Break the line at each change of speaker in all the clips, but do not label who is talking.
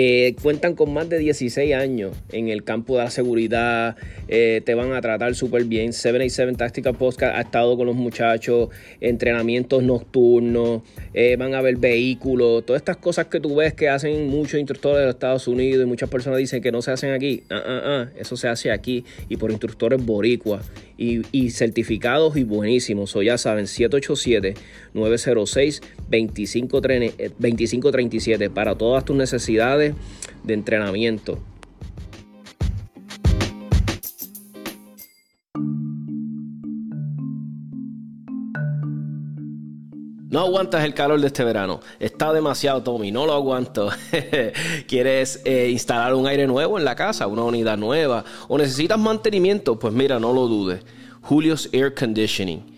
Eh, cuentan con más de 16 años en el campo de la seguridad, eh, te van a tratar súper bien. 787 Tactical Podcast ha estado con los muchachos, entrenamientos nocturnos, eh, van a ver vehículos, todas estas cosas que tú ves que hacen muchos instructores de Estados Unidos y muchas personas dicen que no se hacen aquí. Ah, ah, eso se hace aquí y por instructores boricuas y, certificados y buenísimos. O ya saben, 787-906-2537 para todas tus necesidades de entrenamiento. No aguantas el calor de este verano. Está demasiado, Tommy. No lo aguanto. ¿Quieres eh, instalar un aire nuevo en la casa? ¿Una unidad nueva? ¿O necesitas mantenimiento? Pues mira, no lo dudes. Julio's Air Conditioning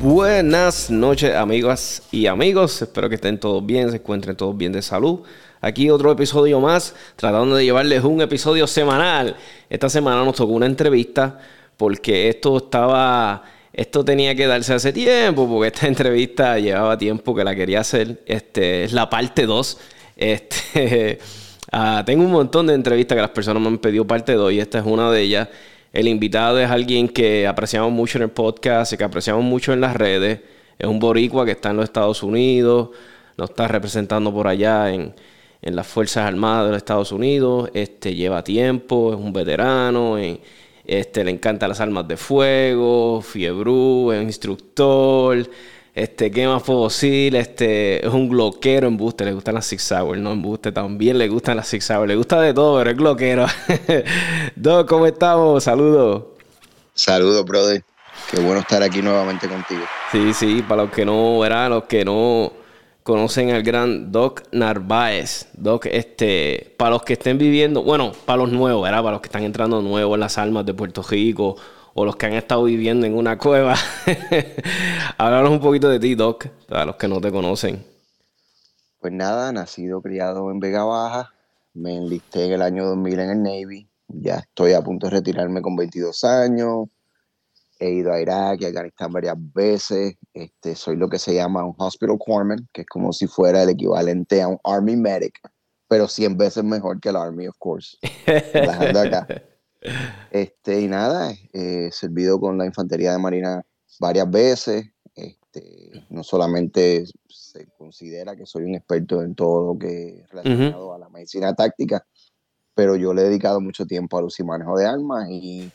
Buenas noches, amigas y amigos. Espero que estén todos bien, se encuentren todos bien de salud. Aquí otro episodio más, tratando de llevarles un episodio semanal. Esta semana nos tocó una entrevista porque esto estaba, esto tenía que darse hace tiempo, porque esta entrevista llevaba tiempo que la quería hacer. Este es la parte 2. Este, ah, tengo un montón de entrevistas que las personas me han pedido parte 2 y esta es una de ellas. El invitado es alguien que apreciamos mucho en el podcast y que apreciamos mucho en las redes. Es un boricua que está en los Estados Unidos, nos está representando por allá en, las Fuerzas Armadas de los Estados Unidos. Este, lleva tiempo, es un veterano, este, le encantan las armas de fuego, fiebrú, es un instructor. Este, ¿qué más puedo decir? Este, es un gloquero embuste, le gustan las Six Hour, no embuste, también le gustan las Six Hour, le gusta de todo, pero es gloquero. Doc, ¿cómo estamos? Saludos.
Saludos, brother. Qué bueno estar aquí nuevamente contigo.
Sí, sí, para los que no, ¿verdad? Los que no conocen al gran Doc Narváez. Doc, este, para los que estén viviendo, bueno, para los nuevos, ¿verdad? Para los que están entrando nuevos en las almas de Puerto Rico o los que han estado viviendo en una cueva. Háblanos un poquito de ti, Doc, para los que no te conocen.
Pues nada, nacido, criado en Vega Baja. Me enlisté en el año 2000 en el Navy. Ya estoy a punto de retirarme con 22 años. He ido a Irak y a Afganistán varias veces. Este, soy lo que se llama un hospital corpsman, que es como si fuera el equivalente a un army medic, pero 100 veces mejor que el army, of course. acá. Este, y nada, he servido con la Infantería de Marina varias veces. Este, no solamente se considera que soy un experto en todo lo que es relacionado a la medicina táctica, pero yo le he dedicado mucho tiempo a luz y manejo de armas y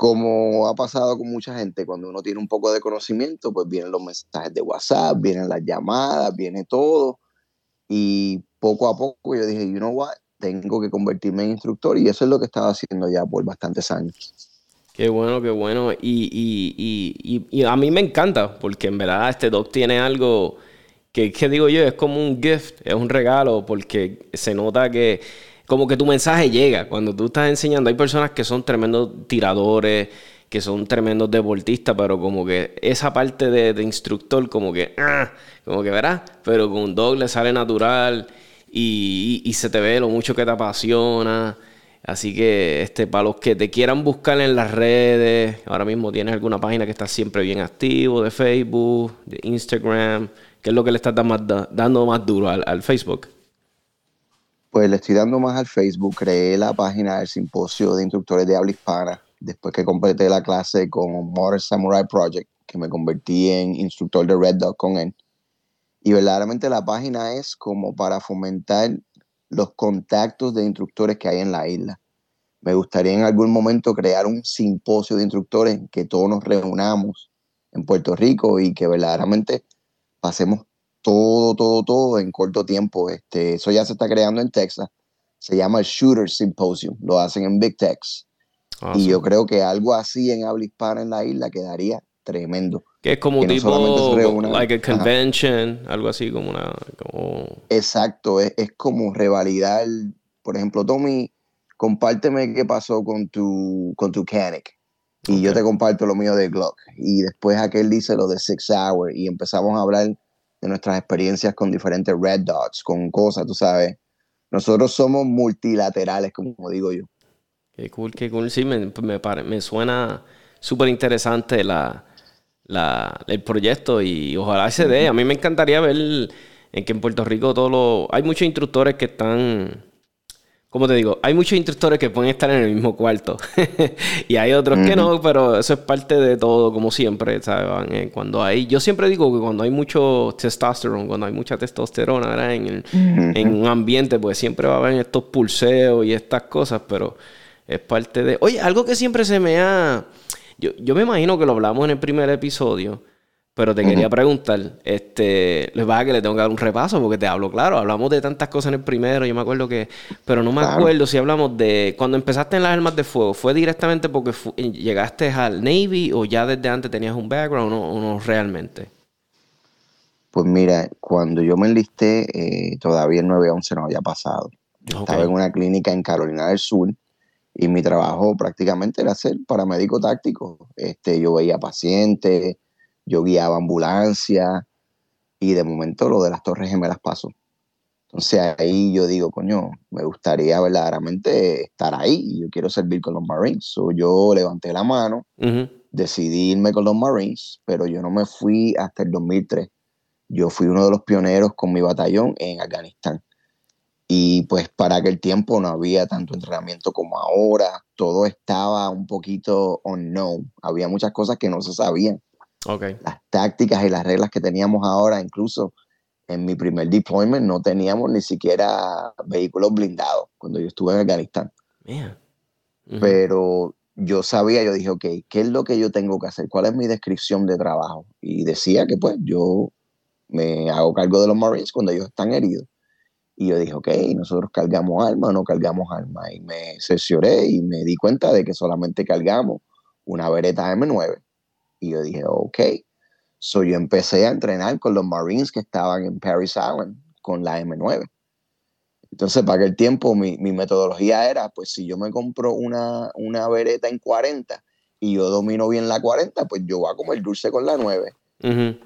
como ha pasado con mucha gente, cuando uno tiene un poco de conocimiento, pues vienen los mensajes de WhatsApp, vienen las llamadas, viene todo. Y poco a poco yo dije, you know what, tengo que convertirme en instructor y eso es lo que estaba haciendo ya por bastantes años.
Qué bueno, qué bueno. Y, a mí me encanta porque en verdad este doc tiene algo que, que digo yo, es como un gift, es un regalo porque se nota que como que tu mensaje llega cuando tú estás enseñando. Hay personas que son tremendos tiradores, que son tremendos deportistas, pero como que esa parte de, instructor, como que, ah, como que verás, pero con un dog le sale natural y, se te ve lo mucho que te apasiona. Así que este, para los que te quieran buscar en las redes, ahora mismo tienes alguna página que está siempre bien activo, de Facebook, de Instagram, ¿qué es lo que le estás dando más duro al, Facebook?
Pues le estoy dando más al Facebook. Creé la página del simposio de instructores de habla hispana después que completé la clase con Modern Samurai Project, que me convertí en instructor de Red Dog con él. Y verdaderamente la página es como para fomentar los contactos de instructores que hay en la isla. Me gustaría en algún momento crear un simposio de instructores en que todos nos reunamos en Puerto Rico y que verdaderamente pasemos todo, todo, todo en corto tiempo. Este, eso ya se está creando en Texas. Se llama el Shooter Symposium. Lo hacen en Big Tex. Y yo creo que algo así en habla hispana en la isla quedaría tremendo.
Que es como tipo, like a convention, algo así como una...
Exacto, es, es, como revalidar, por ejemplo, Tommy, compárteme qué pasó con tu, con tu Canic. Y yo te comparto lo mío de Glock. Y después aquel dice lo de Six Hour y empezamos a hablar de nuestras experiencias con diferentes Red Dots, con cosas, tú sabes. Nosotros somos multilaterales, como digo yo.
Qué cool, qué cool. Sí, me, me, me suena súper interesante la, el proyecto y ojalá se dé. A mí me encantaría ver en que en Puerto Rico todo lo... Hay muchos instructores que están... Como te digo, hay muchos instructores que pueden estar en el mismo cuarto y hay otros que no, pero eso es parte de todo, como siempre, ¿sabes? Eh, cuando hay, yo siempre digo que cuando hay mucho testosterona, cuando hay mucha testosterona En, en, un ambiente, pues siempre va a haber estos pulseos y estas cosas, pero es parte de... Oye, algo que siempre se me ha yo, me imagino que lo hablamos en el primer episodio, pero te quería preguntar, este, les va a que le tengo que dar un repaso porque te hablo, claro, hablamos de tantas cosas en el primero, yo me acuerdo que, pero no me acuerdo si hablamos de cuando empezaste en las armas de fuego, ¿fue directamente porque llegaste al Navy o ya desde antes tenías un background o no, realmente?
Pues mira, cuando yo me enlisté, eh, todavía el 9-11 no había pasado. Estaba en una clínica en Carolina del Sur y mi trabajo prácticamente era ser paramédico táctico. Este, yo veía pacientes, yo guiaba ambulancia y de momento lo de las Torres Gemelas pasó. Entonces ahí yo digo, coño, me gustaría verdaderamente estar ahí. Yo quiero servir con los Marines. So, yo levanté la mano, decidí irme con los Marines, pero yo no me fui hasta el 2003. Yo fui uno de los pioneros con mi batallón en Afganistán. Y pues para aquel tiempo no había tanto entrenamiento como ahora, todo estaba un poquito unknown, había muchas cosas que no se sabían.
Okay.
Las tácticas y las reglas que teníamos ahora, incluso en mi primer deployment no teníamos ni siquiera vehículos blindados cuando yo estuve en Afganistán. Pero yo sabía, yo dije, ok, ¿qué es lo que yo tengo que hacer? ¿Cuál es mi descripción de trabajo? Y decía que pues yo me hago cargo de los Marines cuando ellos están heridos. Y yo dije, ok, nosotros cargamos armas o no cargamos armas. Y me cercioré y me di cuenta de que solamente cargamos una Beretta M9. Y yo dije, ok. So yo empecé a entrenar con los Marines que estaban en Paris Island con la M9. Entonces, para aquel tiempo, mi, mi, metodología era, pues si yo me compro una, una Beretta en 40 y yo domino bien la 40, pues yo voy a comer dulce con la 9.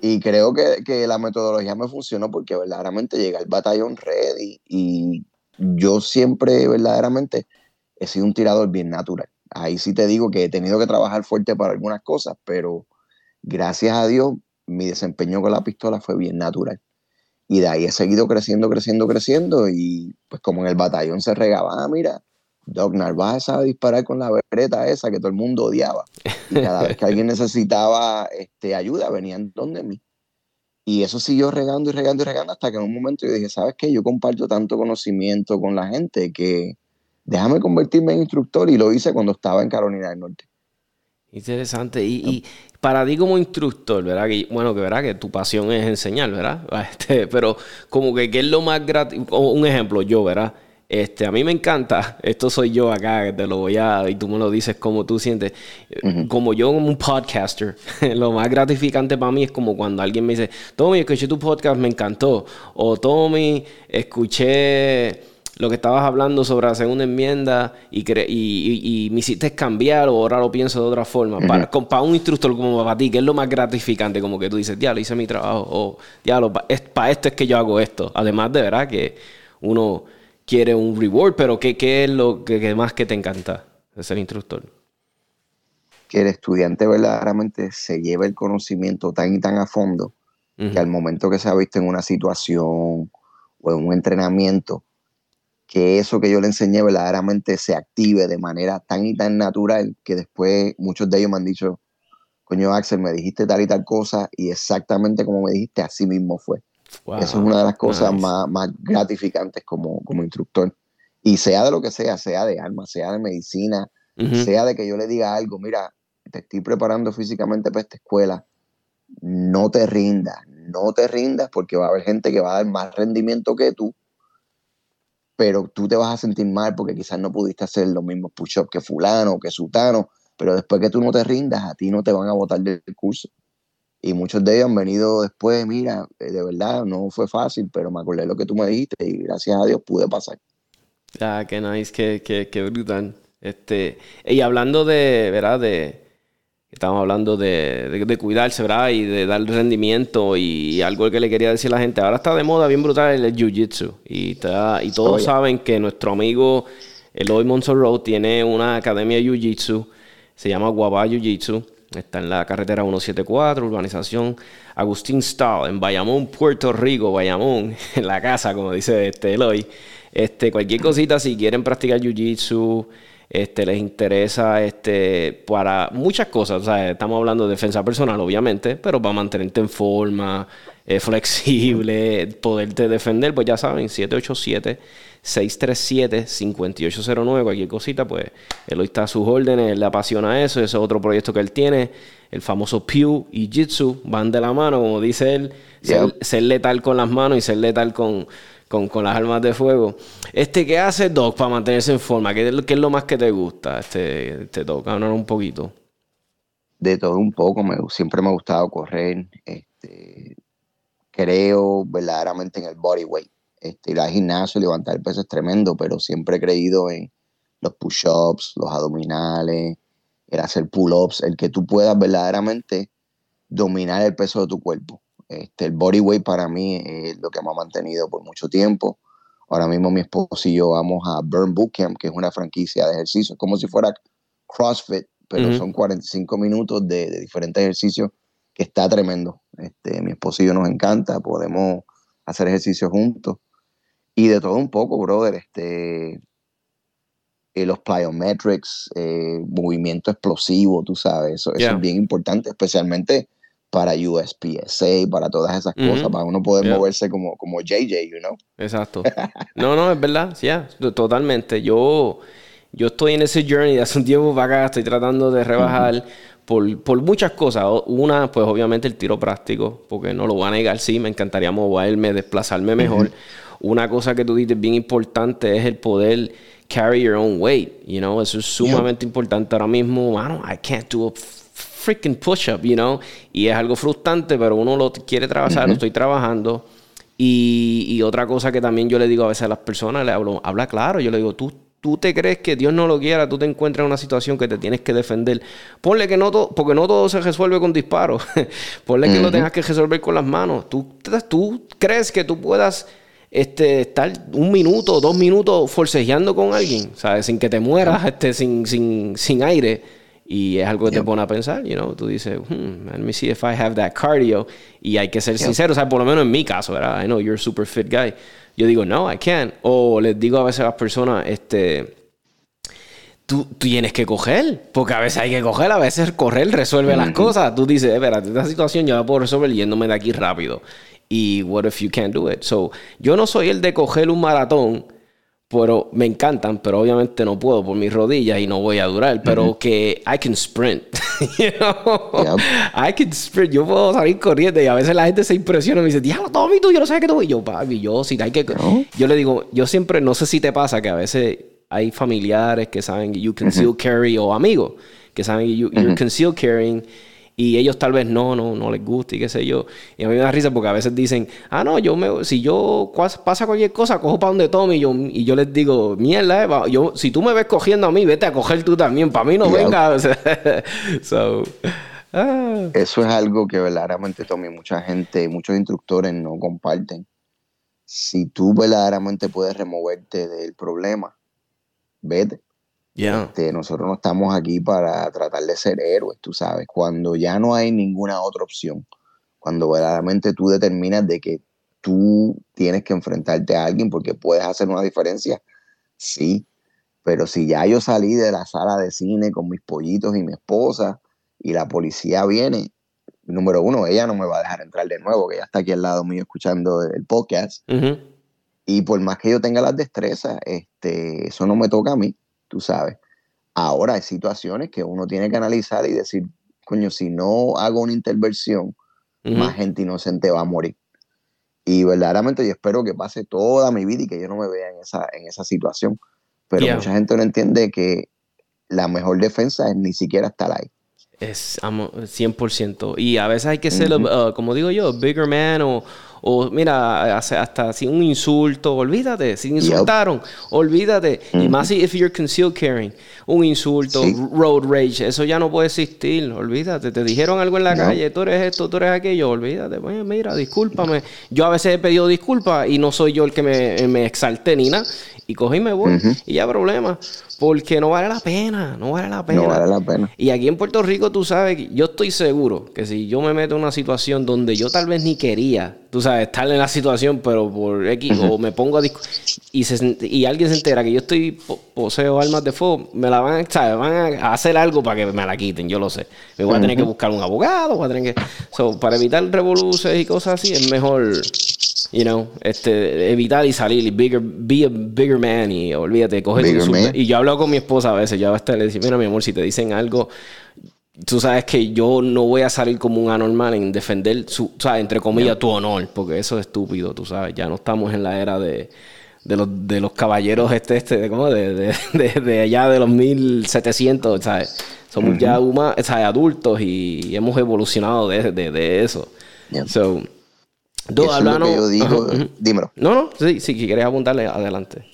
Y creo que, que, la metodología me funcionó porque verdaderamente llegué al batallón ready y yo siempre verdaderamente he sido un tirador bien natural. Ahí sí te digo que he tenido que trabajar fuerte para algunas cosas, pero gracias a Dios mi desempeño con la pistola fue bien natural. Y de ahí he seguido creciendo, creciendo, creciendo. Y pues como en el batallón se regaba, ah, mira, Doc Narváez sabe disparar con la bereta esa que todo el mundo odiaba. Y cada vez que alguien necesitaba este, ayuda, venían donde mí. Y eso siguió regando y regando y regando hasta que en un momento yo dije, ¿sabes qué? Yo comparto tanto conocimiento con la gente que déjame convertirme en instructor y lo hice cuando estaba en Carolina del Norte.
Interesante. Y, para ti como instructor, ¿verdad? Que, bueno, que verdad que tu pasión es enseñar, ¿verdad? Este, pero como que, ¿qué es lo más gratis? Un ejemplo, yo, ¿verdad? Este, a mí me encanta, esto soy yo acá, que te lo voy a, y tú me lo dices como tú sientes, como yo como un podcaster, lo más gratificante para mí es como cuando alguien me dice, Tommy, escuché tu podcast, me encantó, o Tommy, escuché lo que estabas hablando sobre la segunda enmienda y, y, me hiciste cambiar o ahora lo pienso de otra forma. para, para, un instructor como para ti, ¿qué es lo más gratificante? Como que tú dices, ya lo hice mi trabajo, o ya lo, es, para esto es que yo hago esto. Además de verdad que uno quiere un reward, pero ¿qué, qué es lo que, más que te encanta de ser instructor?
Que el estudiante verdaderamente se lleve el conocimiento tan y tan a fondo que al momento que se ha visto en una situación o en un entrenamiento, que eso que yo le enseñé verdaderamente se active de manera tan y tan natural que después muchos de ellos me han dicho, coño Axel, me dijiste tal y tal cosa y exactamente como me dijiste, así mismo fue. Eso es una de las cosas más, más, gratificantes como, como instructor. Y sea de lo que sea, sea de armas, sea de medicina, sea de que yo le diga algo, mira, te estoy preparando físicamente para esta escuela, no te rindas, no te rindas porque va a haber gente que va a dar más rendimiento que tú, pero tú te vas a sentir mal porque quizás no pudiste hacer los mismos push-ups que fulano, que sutano, pero después que tú no te rindas, a ti no te van a botar del curso. Y muchos de ellos han venido después, mira, eh, de verdad no fue fácil, pero me acordé lo que tú me dijiste y gracias a Dios pude pasar.
Ya, qué nice, qué, qué, qué brutal. Este, y hablando de, ¿verdad? De, estamos hablando de, de, cuidarse, ¿verdad? Y de dar rendimiento y algo que le quería decir a la gente. Ahora está de moda bien brutal el Jiu-Jitsu. Y, y todos saben que nuestro amigo Eloy Monson tiene una academia de Jiu-Jitsu. Se llama Guabá Jiu-Jitsu. Está en la carretera 174, urbanización Agustín Stahl, en Bayamón, Puerto Rico, Bayamón, en la casa, como dice este Eloy. Este, cualquier cosita, si quieren practicar Jiu-Jitsu, este, les interesa este, para muchas cosas. estamos hablando de defensa personal, obviamente, pero para mantenerte en forma, eh, flexible, poderte defender, pues ya saben, 787 637-5809, cualquier cosita, pues él hoy está a sus órdenes, él le apasiona eso, ese es otro proyecto que él tiene, el famoso Pew y Jitsu, van de la mano, como dice él, ser, letal con las manos y ser letal con, con, las armas de fuego. Este, ¿qué hace Doc para mantenerse en forma? ¿Qué, es lo más que te gusta, este, este Doc? Hablar un poquito.
De todo un poco, me, siempre me ha gustado correr, este, creo verdaderamente en el body weight este, ir al gimnasio, levantar peso es tremendo, pero siempre he creído en los push-ups, los abdominales, el hacer pull-ups, el que tú puedas verdaderamente dominar el peso de tu cuerpo. Este, el body weight para mí es lo que me ha mantenido por mucho tiempo. Ahora mismo mi esposo y yo vamos a Burn Bootcamp, que es una franquicia de ejercicios, como si fuera CrossFit, pero son 45 minutos de, de, diferentes ejercicios que está tremendo. Este, mi esposo y yo nos encanta, podemos hacer ejercicios juntos. Y de todo un poco, brother, este, eh, los plyometrics, eh, movimiento explosivo, tú sabes, eso, es bien importante, especialmente para USPSA, para todas esas cosas, para uno poder moverse como, como JJ, you know.
Exacto. No, no, es verdad, sí, totalmente. Yo, yo estoy en ese journey de hace un tiempo para acá, estoy tratando de rebajar por, por, muchas cosas. Una, pues obviamente el tiro práctico, porque no lo voy a negar, sí, me encantaría moverme, desplazarme mejor. Una cosa que tú dices bien importante es el poder carry your own weight, you know, eso es sumamente importante ahora mismo, mano, I can't do a freaking push-up, you know, y es algo frustrante, pero uno lo quiere trabajar, lo estoy trabajando. Y, y, otra cosa que también yo le digo a veces a las personas, le hablo, habla claro, yo le digo, tú, tú te crees que Dios no lo quiera, tú te encuentras en una situación que te tienes que defender. Ponle que no todo, porque no todo se resuelve con disparos. Ponle que lo tengas que resolver con las manos. Tú, tú crees que tú puedas este, estar un minuto, dos minutos forcejeando con alguien, ¿sabes? Sin que te mueras, este, sin, sin, sin aire. Y es algo que te pone a pensar, you know. Tú dices, hmm, let me see if I have that cardio. Y hay que ser sincero, o sea, por lo menos en mi caso, ¿verdad? I know you're a super fit guy. Yo digo, no, I can't. O les digo a veces a las personas, este, tú, tienes que coger, porque a veces hay que coger, a veces correr resuelve las cosas. Tú dices, espera, esta situación yo la puedo resolver yéndome de aquí rápido. Y what if you can't do it? So, yo no soy el de coger un maratón, pero me encantan, pero obviamente no puedo por mis rodillas y no voy a durar, pero que I can sprint. you know? I can sprint. Yo puedo salir corriendo y a veces la gente se impresiona y me dice, diablo, Tommy, tú, yo no sé qué tú. Y yo, papi, yo, si hay que. Yo le digo, yo siempre, no sé si te pasa que a veces hay familiares que saben que you conceal carry o amigos que saben que you, you're conceal carrying y ellos tal vez no, no, no les guste y qué sé yo. Y a mí me da risa porque a veces dicen, ah, no, yo me, si yo pasa cualquier cosa, cojo para donde Tommy y yo, y yo les digo, mierda, eh, yo, si tú me ves cogiendo a mí, vete a coger tú también, para mí no venga.
Ah. Eso es algo que verdaderamente, Tommy, mucha gente, muchos instructores no comparten. Si tú verdaderamente puedes removerte del problema, vete. Este, nosotros no estamos aquí para tratar de ser héroes, tú sabes. Cuando ya no hay ninguna otra opción, cuando verdaderamente tú determinas de que tú tienes que enfrentarte a alguien porque puedes hacer una diferencia, sí. Pero si ya yo salí de la sala de cine con mis pollitos y mi esposa y la policía viene, número uno, ella no me va a dejar entrar de nuevo, que ya está aquí al lado mío escuchando el podcast. Y por más que yo tenga las destrezas, este, eso no me toca a mí tú sabes. Ahora hay situaciones que uno tiene que analizar y decir, coño, si no hago una intervención, más gente inocente va a morir. Y verdaderamente yo espero que pase toda mi vida y que yo no me vea en esa, en esa situación. Pero mucha gente no entiende que la mejor defensa es ni siquiera estar ahí.
Es 100%. Y a veces hay que ser, uh, como digo yo, bigger man o, o mira, hasta sin un insulto, olvídate, si insultaron, olvídate. Y más si if you're concealed carrying, un insulto, road rage, eso ya no puede existir, olvídate. Te dijeron algo en la calle, tú eres esto, tú eres aquello, olvídate. Pues mira, discúlpame. Yo a veces he pedido disculpas y no soy yo el que me, me exalté ni nada. Y cogí y me voy. Y ya problema. Porque no vale la pena, no vale la pena.
No vale la pena.
Y aquí en Puerto Rico, tú sabes, yo estoy seguro que si yo me meto en una situación donde yo tal vez ni quería, tú sabes, estar en la situación, pero por X, o me pongo a y, y alguien se entera que yo estoy poseo armas de fuego, me la van, ¿sabes? van a hacer algo para que me la quiten, yo lo sé. Me voy a tener que buscar un abogado, voy a tener que. para evitar revoluciones y cosas así, es mejor you know, este, evitar y salir, bigger, be a bigger man y olvídate, coge tu Y yo hablo con mi esposa a veces, yo hasta le digo, mira mi amor, si te dicen algo, tú sabes que yo no voy a salir como un anormal en defender, su, o sea, entre comillas, tu honor, porque eso es estúpido, tú sabes, ya no estamos en la era de, de los, de los caballeros este, este, de, ¿cómo? De, de, de, allá de los 1700, ¿sabes? Somos ya adultos y hemos evolucionado de, de, eso. So,
Do, hablando, yo digo, dímelo.
No, no, sí, si quieres apuntarle, adelante.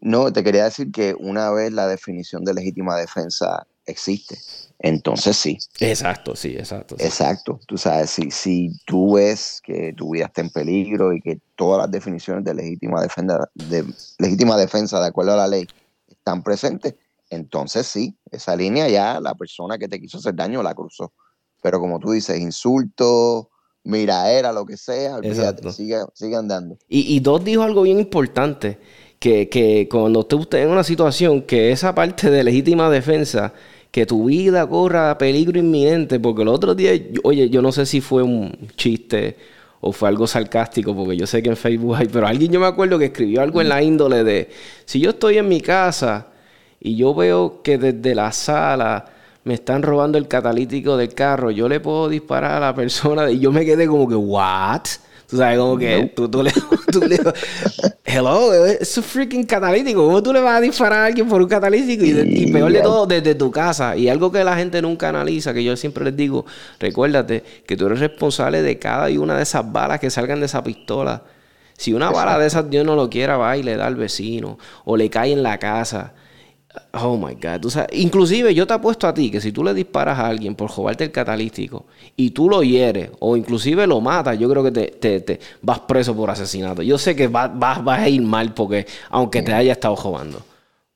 No, te quería decir que una vez la definición de legítima defensa existe, entonces sí.
Exacto, sí, exacto.
Exacto. Tú sabes, si, si tú ves que tu vida está en peligro y que todas las definiciones de legítima defensa, de legítima defensa de acuerdo a la ley están presentes, entonces sí, esa línea ya la persona que te quiso hacer daño la cruzó. Pero como tú dices, insultos, mira, era lo que sea, sigue, sigue, andando.
Y, y Dos dijo algo bien importante, que, que cuando usted esté en una situación que esa parte de legítima defensa, que tu vida corra peligro inminente, porque el otro día, oye, yo no sé si fue un chiste o fue algo sarcástico, porque yo sé que en Facebook hay, pero alguien yo me acuerdo que escribió algo en la índole de, si yo estoy en mi casa y yo veo que desde la sala me están robando el catalítico del carro, yo le puedo disparar a la persona y yo me quedé como que, ¿what? Tú sabes, como que tú, tú, le, tú le... Hello, es un freaking catalítico. ¿Cómo tú le vas a disparar a alguien por un catalítico? Y, peor de todo, desde tu casa. Y algo que la gente nunca analiza, que yo siempre les digo, recuérdate que tú eres responsable de cada y una de esas balas que salgan de esa pistola. Si una bala de esas Dios no lo quiera, va y le da al vecino. O le cae en la casa. Oh my God. inclusive yo te apuesto a ti que si tú le disparas a alguien por robarte el catalítico y tú lo hieres o inclusive lo matas, yo creo que te, te, vas preso por asesinato. Yo sé que vas, vas, a ir mal porque, aunque te haya estado robando.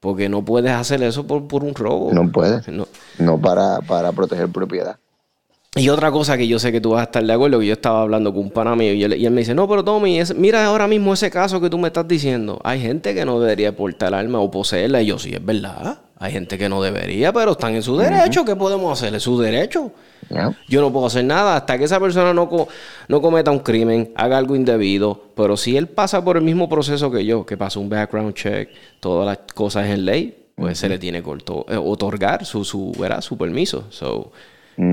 Porque no puedes hacer eso por, por un robo.
No puedes. No, no para, para proteger propiedad.
Y otra cosa que yo sé que tú vas a estar de acuerdo, que yo estaba hablando con un pana mío y él, me dice, no, pero Tommy, mira ahora mismo ese caso que tú me estás diciendo. Hay gente que no debería portar arma o poseerla. Y yo, sí, es verdad. Hay gente que no debería, pero están en su derecho. ¿Qué podemos hacer? Es su derecho. Yo no puedo hacer nada hasta que esa persona no, no cometa un crimen, haga algo indebido. Pero si él pasa por el mismo proceso que yo, que pasa un background check, todas las cosas en ley, pues se le tiene que eh, otorgar su, su, su permiso. So,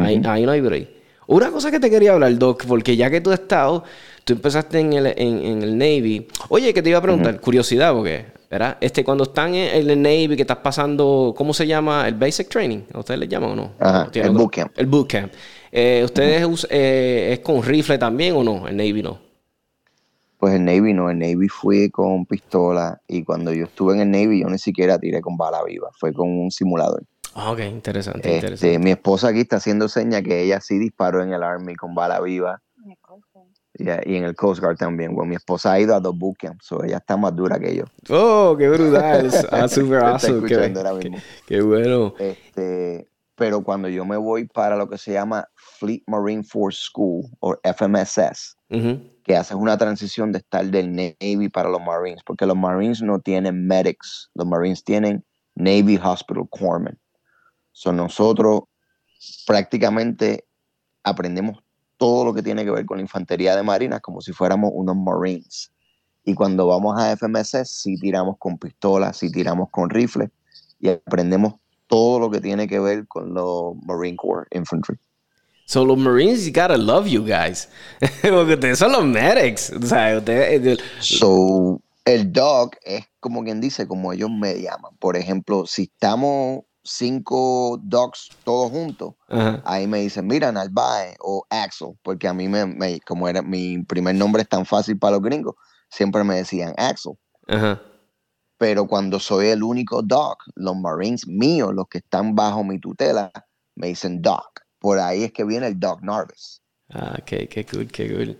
ahí, no hay break. Una cosa que te quería hablar, Doc, porque ya que tú has estado, tú empezaste en el, en, el Navy. Oye, que te iba a preguntar, curiosidad, porque, ¿verdad? Este, cuando están en el Navy, que estás pasando, ¿cómo se llama? ¿El Basic Training? ¿A ustedes le llaman o no?
Ajá, el Bootcamp.
El Bootcamp. Eh, ¿Ustedes eh, es con rifle también o no? El Navy no.
Pues el Navy no, el Navy fui con pistola y cuando yo estuve en el Navy yo ni siquiera tiré con bala viva, fue con un simulador.
Ah, ok, interesante,
este,
interesante.
Mi esposa aquí está haciendo seña que ella sí disparó en el Army con bala viva. y en el Coast Guard también. Bueno, mi esposa ha ido a dos bootcamps, so ella está más dura que yo.
Oh, qué brutal. ah, super awesome. Qué, qué, bueno.
Este, pero cuando yo me voy para lo que se llama Fleet Marine Force School, o FMSS, que hace una transición de estar del Navy para los Marines, porque los Marines no tienen medics, los Marines tienen Navy Hospital Corpsmen. Son nosotros prácticamente aprendemos todo lo que tiene que ver con la infantería de marinas como si fuéramos unos Marines. Y cuando vamos a FMS, sí tiramos con pistolas, sí tiramos con rifles y aprendemos todo lo que tiene que ver con los Marine Corps Infantry.
So los Marines, you gotta love you guys. Porque ustedes son los medics. O sea, ustedes...
So, el dog es como quien dice, como ellos me llaman. Por ejemplo, si estamos cinco dogs todos juntos, ahí me dicen, mira, Narváez o Axel, porque a mí, me, como era mi primer nombre es tan fácil para los gringos, siempre me decían Axel. Pero cuando soy el único dog, los Marines míos, los que están bajo mi tutela, me dicen Doc. Por ahí es que viene el Doc Narvis.
Ah, qué, qué cool, qué cool.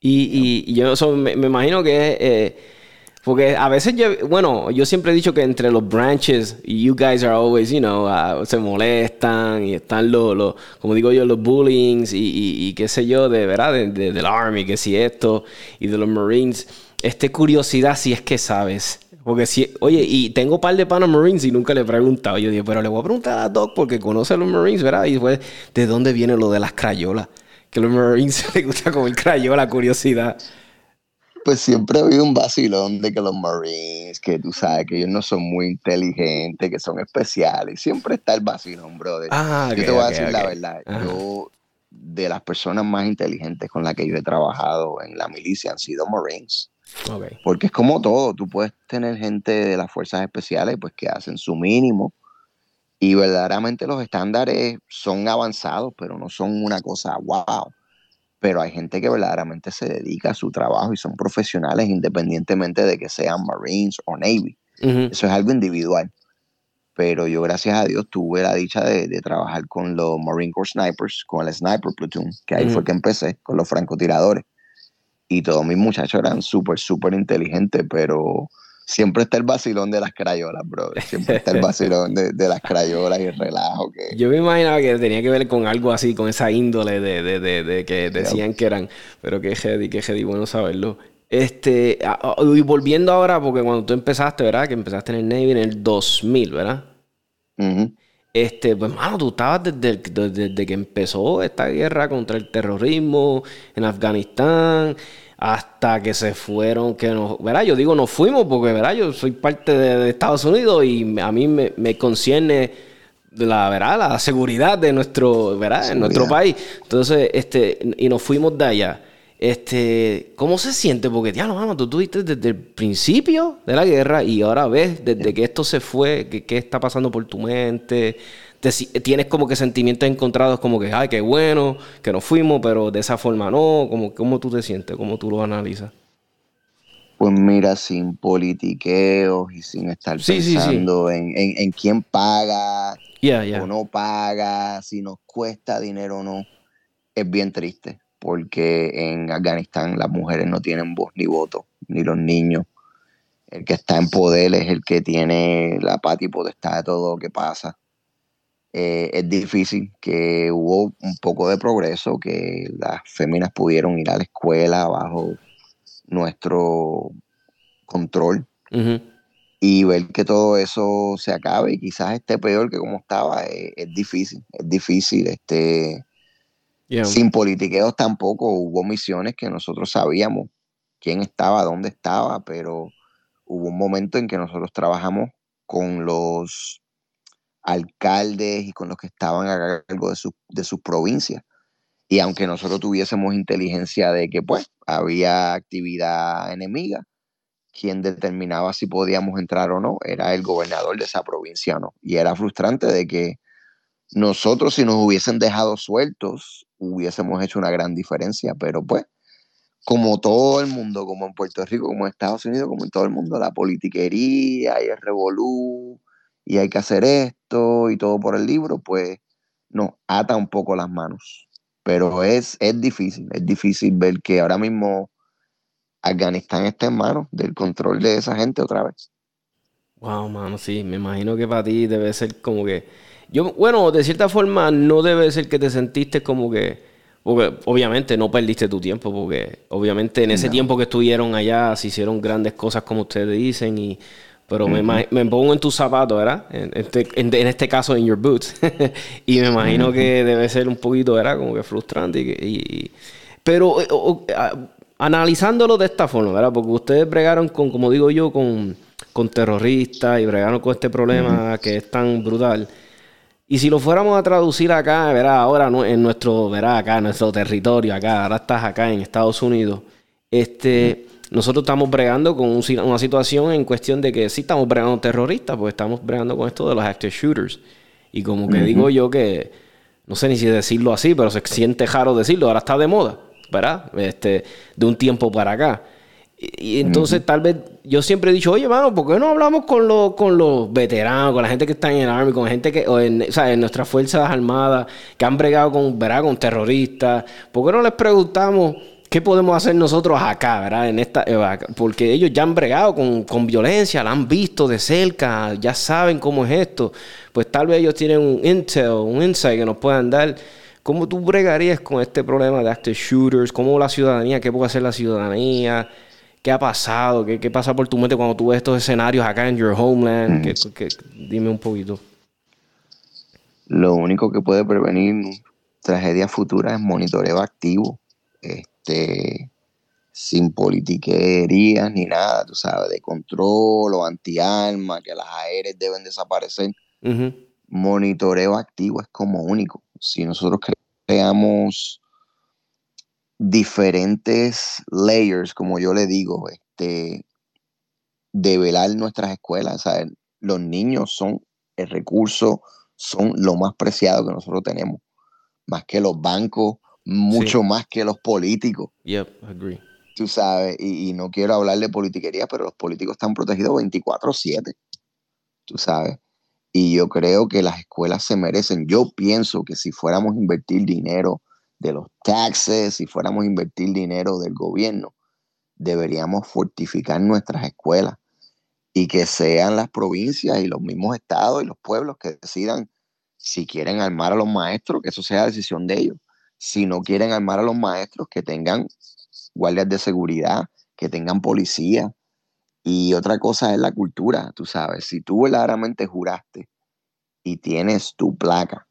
Y, y, yo me, imagino que eh, porque a veces yo, bueno, yo siempre he dicho que entre los branches, you guys are always, you know, uh, se molestan y están los, como digo yo, los bullying y, y, qué sé yo, de verdad, de, del Army, que si esto, y de los Marines. Este curiosidad si es que sabes. Porque si, oye, y tengo un par de panos Marines y nunca le he preguntado. Yo dije, pero le voy a preguntar a Doc porque conoce a los Marines, ¿verdad? Y después, ¿de dónde viene lo de las crayolas? Que los Marines les gusta comer crayola, curiosidad
pues siempre ha habido un vacilón de que los Marines, que tú sabes que ellos no son muy inteligentes, que son especiales. Siempre está el vacilón, brother. Ah, yo te voy a decir la verdad. Yo, de las personas más inteligentes con las que yo he trabajado en la milicia, han sido Marines. Porque es como todo. Tú puedes tener gente de las fuerzas especiales pues que hacen su mínimo. Y verdaderamente los estándares son avanzados, pero no son una cosa wow pero hay gente que verdaderamente se dedica a su trabajo y son profesionales independientemente de que sean Marines o Navy. Eso es algo individual. Pero yo, gracias a Dios, tuve la dicha de, trabajar con los Marine Corps Snipers, con el Sniper Platoon, que ahí fue que empecé, con los francotiradores. Y todos mis muchachos eran súper, súper inteligentes, pero siempre está el vacilón de las crayolas, bro. Siempre está el vacilón de, las crayolas y el relajo. Que...
Yo me imaginaba que tenía que ver con algo así, con esa índole de, de, de que decían que eran. Pero qué heady, qué heady, bueno saberlo. Este, y volviendo ahora, porque cuando tú empezaste, ¿verdad? Que empezaste en el Navy en el 2000, ¿verdad? Este, pues, mano, tú estabas desde, desde, que empezó esta guerra contra el terrorismo en Afganistán hasta que se fueron, que nos, ¿verdad? Yo digo nos fuimos porque, ¿verdad? Yo soy parte de, Estados Unidos y a mí me, me concierne la, ¿verdad? la seguridad de nuestro, nuestro país. Entonces, este, y nos fuimos de allá. Este, ¿cómo se siente? Porque, ya no, vamos, tú tuviste desde el principio de la guerra y ahora ves desde que esto se fue, qué está pasando por tu mente. Tienes como que sentimientos encontrados, como que, ay, qué bueno, que nos fuimos, pero de esa forma no. Como, ¿Cómo tú te sientes? ¿Cómo tú lo analizas?
Pues mira, sin politiqueos y sin estar pensando En, quién paga o no paga, si nos cuesta dinero o no, es bien triste porque en Afganistán las mujeres no tienen voz ni voto, ni los niños. El que está en poder es el que tiene la pata y potestad de todo lo que pasa. Eh, es difícil que hubo un poco de progreso, que las féminas pudieron ir a la escuela bajo nuestro control y ver que todo eso se acabe y quizás esté peor que como estaba, es, es difícil, es difícil. Este, sin politiqueos tampoco hubo misiones que nosotros sabíamos quién estaba, dónde estaba, pero hubo un momento en que nosotros trabajamos con los alcaldes y con los que estaban a cargo de, su, de sus provincias. Y aunque nosotros tuviésemos inteligencia de que pues había actividad enemiga, quien determinaba si podíamos entrar o no era el gobernador de esa provincia no. Y era frustrante de que nosotros si nos hubiesen dejado sueltos hubiésemos hecho una gran diferencia, pero pues como todo el mundo, como en Puerto Rico, como en Estados Unidos, como en todo el mundo, la politiquería y el revolú y hay que hacer esto y todo por el libro, pues nos ata un poco las manos. Pero es, es difícil, es difícil ver que ahora mismo Afganistán está en manos del control de esa gente otra vez.
Wow, mano, sí, me imagino que para ti debe ser como que yo, bueno, de cierta forma no debe ser que te sentiste como que, porque obviamente no perdiste tu tiempo, porque obviamente en ese tiempo que estuvieron allá se hicieron grandes cosas como ustedes dicen, y, pero me, me, pongo en tus zapatos, ¿verdad? En este, en, este caso, en your boots. y me imagino que debe ser un poquito, ¿verdad? Como que frustrante. Y, pero analizándolo de esta forma, ¿verdad? Porque ustedes bregaron con, como digo yo, con, con terroristas y bregaron con este problema que es tan brutal. Y si lo fuéramos a traducir acá, verá, ahora en nuestro, verá, acá, en nuestro territorio, acá, ahora estás acá en Estados Unidos, este, nosotros estamos bregando con una situación en cuestión de que sí estamos bregando terroristas, pues estamos bregando con esto de los active shooters. Y como que digo yo que, no sé ni si decirlo así, pero se siente raro decirlo, ahora está de moda, ¿verdad? Este, de un tiempo para acá. Y, entonces tal vez yo siempre he dicho, oye, mano, ¿por qué no hablamos con los, con los veteranos, con la gente que está en el Army, con gente que, o en, o sea, en nuestras Fuerzas Armadas, que han bregado con, ¿verdad? con terroristas? ¿Por qué no les preguntamos qué podemos hacer nosotros acá, ¿verdad? En esta, porque ellos ya han bregado con, con violencia, la han visto de cerca, ya saben cómo es esto. Pues tal vez ellos tienen un intel, un insight que nos puedan dar. ¿Cómo tú bregarías con este problema de active shooters? ¿Cómo la ciudadanía? ¿Qué puede hacer la ciudadanía? ¿Qué ha pasado? ¿Qué, pasa por tu mente cuando tú ves estos escenarios acá en your homeland? dime un poquito.
Lo único que puede prevenir tragedias futuras es monitoreo activo, este, sin politiquerías ni nada, tú sabes, de control o anti-arma, que las aéreas deben desaparecer. Monitoreo activo es como único. Si nosotros creamos diferentes layers, como yo le digo, este, de velar nuestras escuelas. Los niños son el recurso, son lo más preciado que nosotros tenemos, más que los bancos, mucho más que los políticos.
Yep, agree.
Tú sabes, y, y, no quiero hablar de politiquería, pero los políticos están protegidos 24/7, tú sabes. Y yo creo que las escuelas se merecen. Yo pienso que si fuéramos a invertir dinero de los taxes, si fuéramos a invertir dinero del gobierno, deberíamos fortificar nuestras escuelas y que sean las provincias y los mismos estados y los pueblos que decidan si quieren armar a los maestros, que eso sea decisión de ellos. Si no quieren armar a los maestros, que tengan guardias de seguridad, que tengan policía. Y otra cosa es la cultura, tú sabes, si tú verdaderamente juraste y tienes tu placa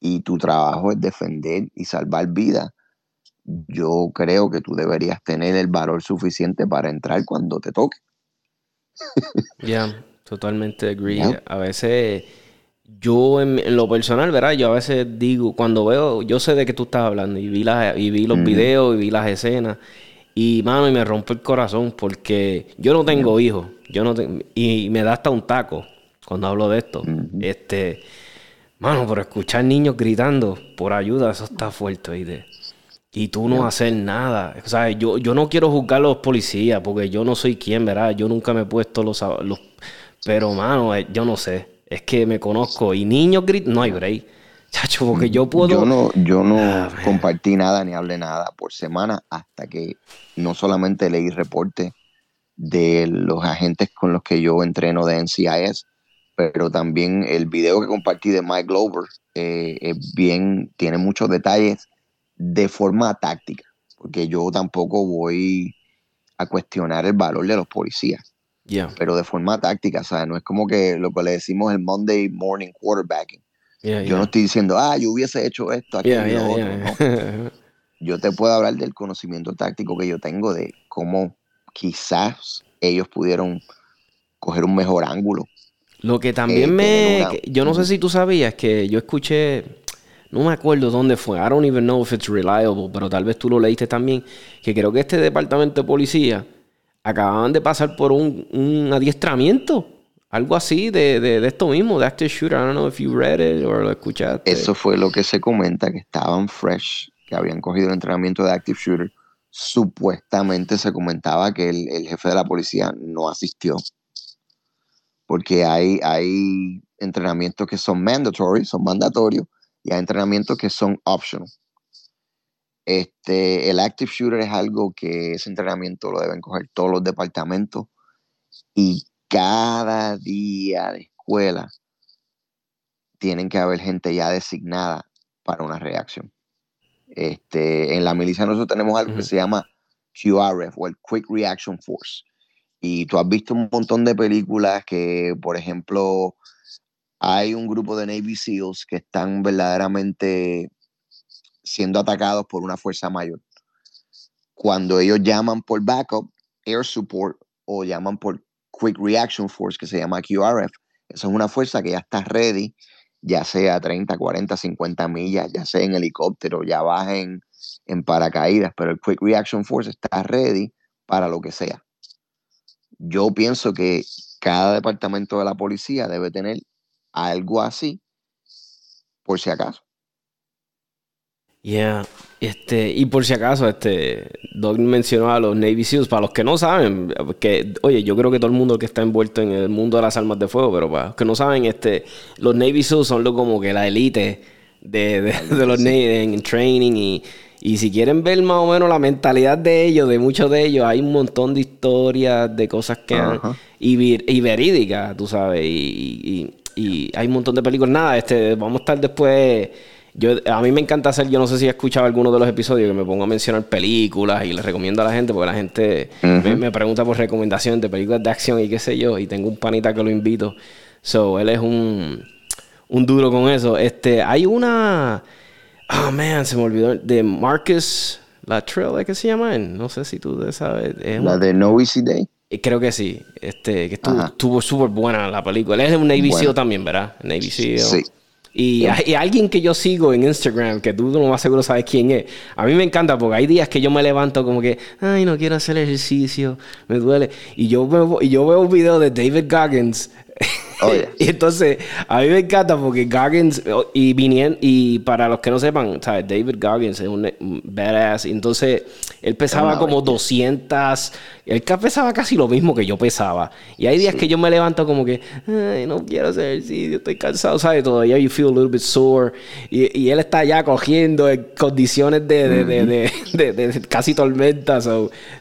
y tu trabajo es defender y salvar vidas, yo creo que tú deberías tener el valor suficiente para entrar cuando te toque.
Ya, totalmente agree. A veces yo en, lo personal, ¿verdad? Yo a veces digo, cuando veo, yo sé de qué tú estás hablando y vi, la, y vi los videos y vi las escenas y, mano, y me rompe el corazón porque yo no tengo hijos, yo no y me da hasta un taco cuando hablo de esto. Este, mano, por escuchar niños gritando por ayuda, eso está fuerte, de Y tú no hacer nada. O sea, yo, yo no quiero juzgar a los policías porque yo no soy quien, ¿verdad? Yo nunca me he puesto los... los pero, mano, eh, yo no sé es que me conozco. Y niños gritan, no hay break. Chacho, porque yo puedo.
Yo no, yo no ah, compartí nada ni hablé nada por semana hasta que no solamente leí reporte de los agentes con los que yo entreno de NCIS, pero también el video que compartí de Mike Glover eh, es bien, tiene muchos detalles de forma táctica, porque yo tampoco voy a cuestionar el valor de los policías pero de forma táctica, ¿sabes? No es como que lo que le decimos el Monday morning quarterbacking. yo no estoy diciendo, ah, yo hubiese hecho esto, aquí, lo otro. Yo te puedo hablar del conocimiento táctico que yo tengo de cómo quizás ellos pudieron coger un mejor ángulo.
Lo que también me... Yo no sé si tú sabías que yo escuché... No me acuerdo dónde fue. I don't even know if it's reliable, pero tal vez tú lo leíste también. Que creo que este departamento de policía acababan de pasar por un, adiestramiento. Algo así de, esto mismo, de Active Shooter. I don't know if you read it or lo escuchaste.
Eso fue lo que se comenta, que estaban fresh, que habían cogido el entrenamiento de Active Shooter. Supuestamente se comentaba que el, jefe de la policía no asistió. Porque hay, hay entrenamientos que son mandatory, son mandatorios, y hay entrenamientos que son optional. Este, el active shooter es algo que ese entrenamiento lo deben coger todos los departamentos y cada día de escuela tienen que haber gente ya designada para una reacción. Este, en la milicia nosotros tenemos algo que se llama QRF o el Quick Reaction Force. Y tú has visto un montón de películas que, por ejemplo, hay un grupo de Navy SEALs que están verdaderamente siendo atacados por una fuerza mayor. Cuando ellos llaman por backup, air support o llaman por quick reaction force, que se llama QRF, esa es una fuerza que ya está ready, ya sea 30, 40, 50 millas, ya sea en helicóptero, ya baja en, en paracaídas, pero el quick reaction force está ready para lo que sea. Yo pienso que cada departamento de la policía debe tener algo así por si acaso.
Yeah. Este, y por si acaso, este, Doug mencionó a los Navy SEALs, para los que no saben, que, oye, yo creo que todo el mundo que está envuelto en el mundo de las armas de fuego, pero para los que no saben, este, los Navy SEALs son lo, como que la élite de, de, los Navy en training y, y si quieren ver más o menos la mentalidad de ellos, de muchos de ellos, hay un montón de historias, de cosas que han, y, verídicas, tú sabes, y, y, y, hay un montón de películas. Nada, este, vamos a estar después yo, a mí me encanta hacer, yo no sé si has escuchado alguno de los episodios que me pongo a mencionar películas y les recomiendo a la gente porque la gente me, pregunta por recomendaciones de películas de acción y qué sé yo, y tengo un panita que lo invito. So, él es un, un duro con eso. Este, hay una. Oh man, se me olvidó. De Marcus La Trail, ¿qué se llama? No sé si tú sabes.
la de No Easy Day.
Eh, creo que sí. Este, que estuvo súper buena la película. Él es un Navy SEAL también, ¿verdad? Navy SEAL. Sí. Y, hay, alguien que yo sigo en Instagram, que tú no más seguro sabes quién es. A mí me encanta porque hay días que yo me levanto como que, ay, no quiero hacer ejercicio, me duele. Y yo veo, y yo veo un video de David Goggins Y entonces, a mí me encanta porque Goggins, y viniendo, y para los que no sepan, David Goggins es un badass. Entonces, él pesaba como 200, él pesaba casi lo mismo que yo pesaba. Y hay días que yo me levanto como que, ay, no quiero hacer ejercicio, estoy cansado, ¿sabes? Todavía you feel a little bit sore. Y, y él está ya cogiendo en condiciones de, de, de, de casi tormenta.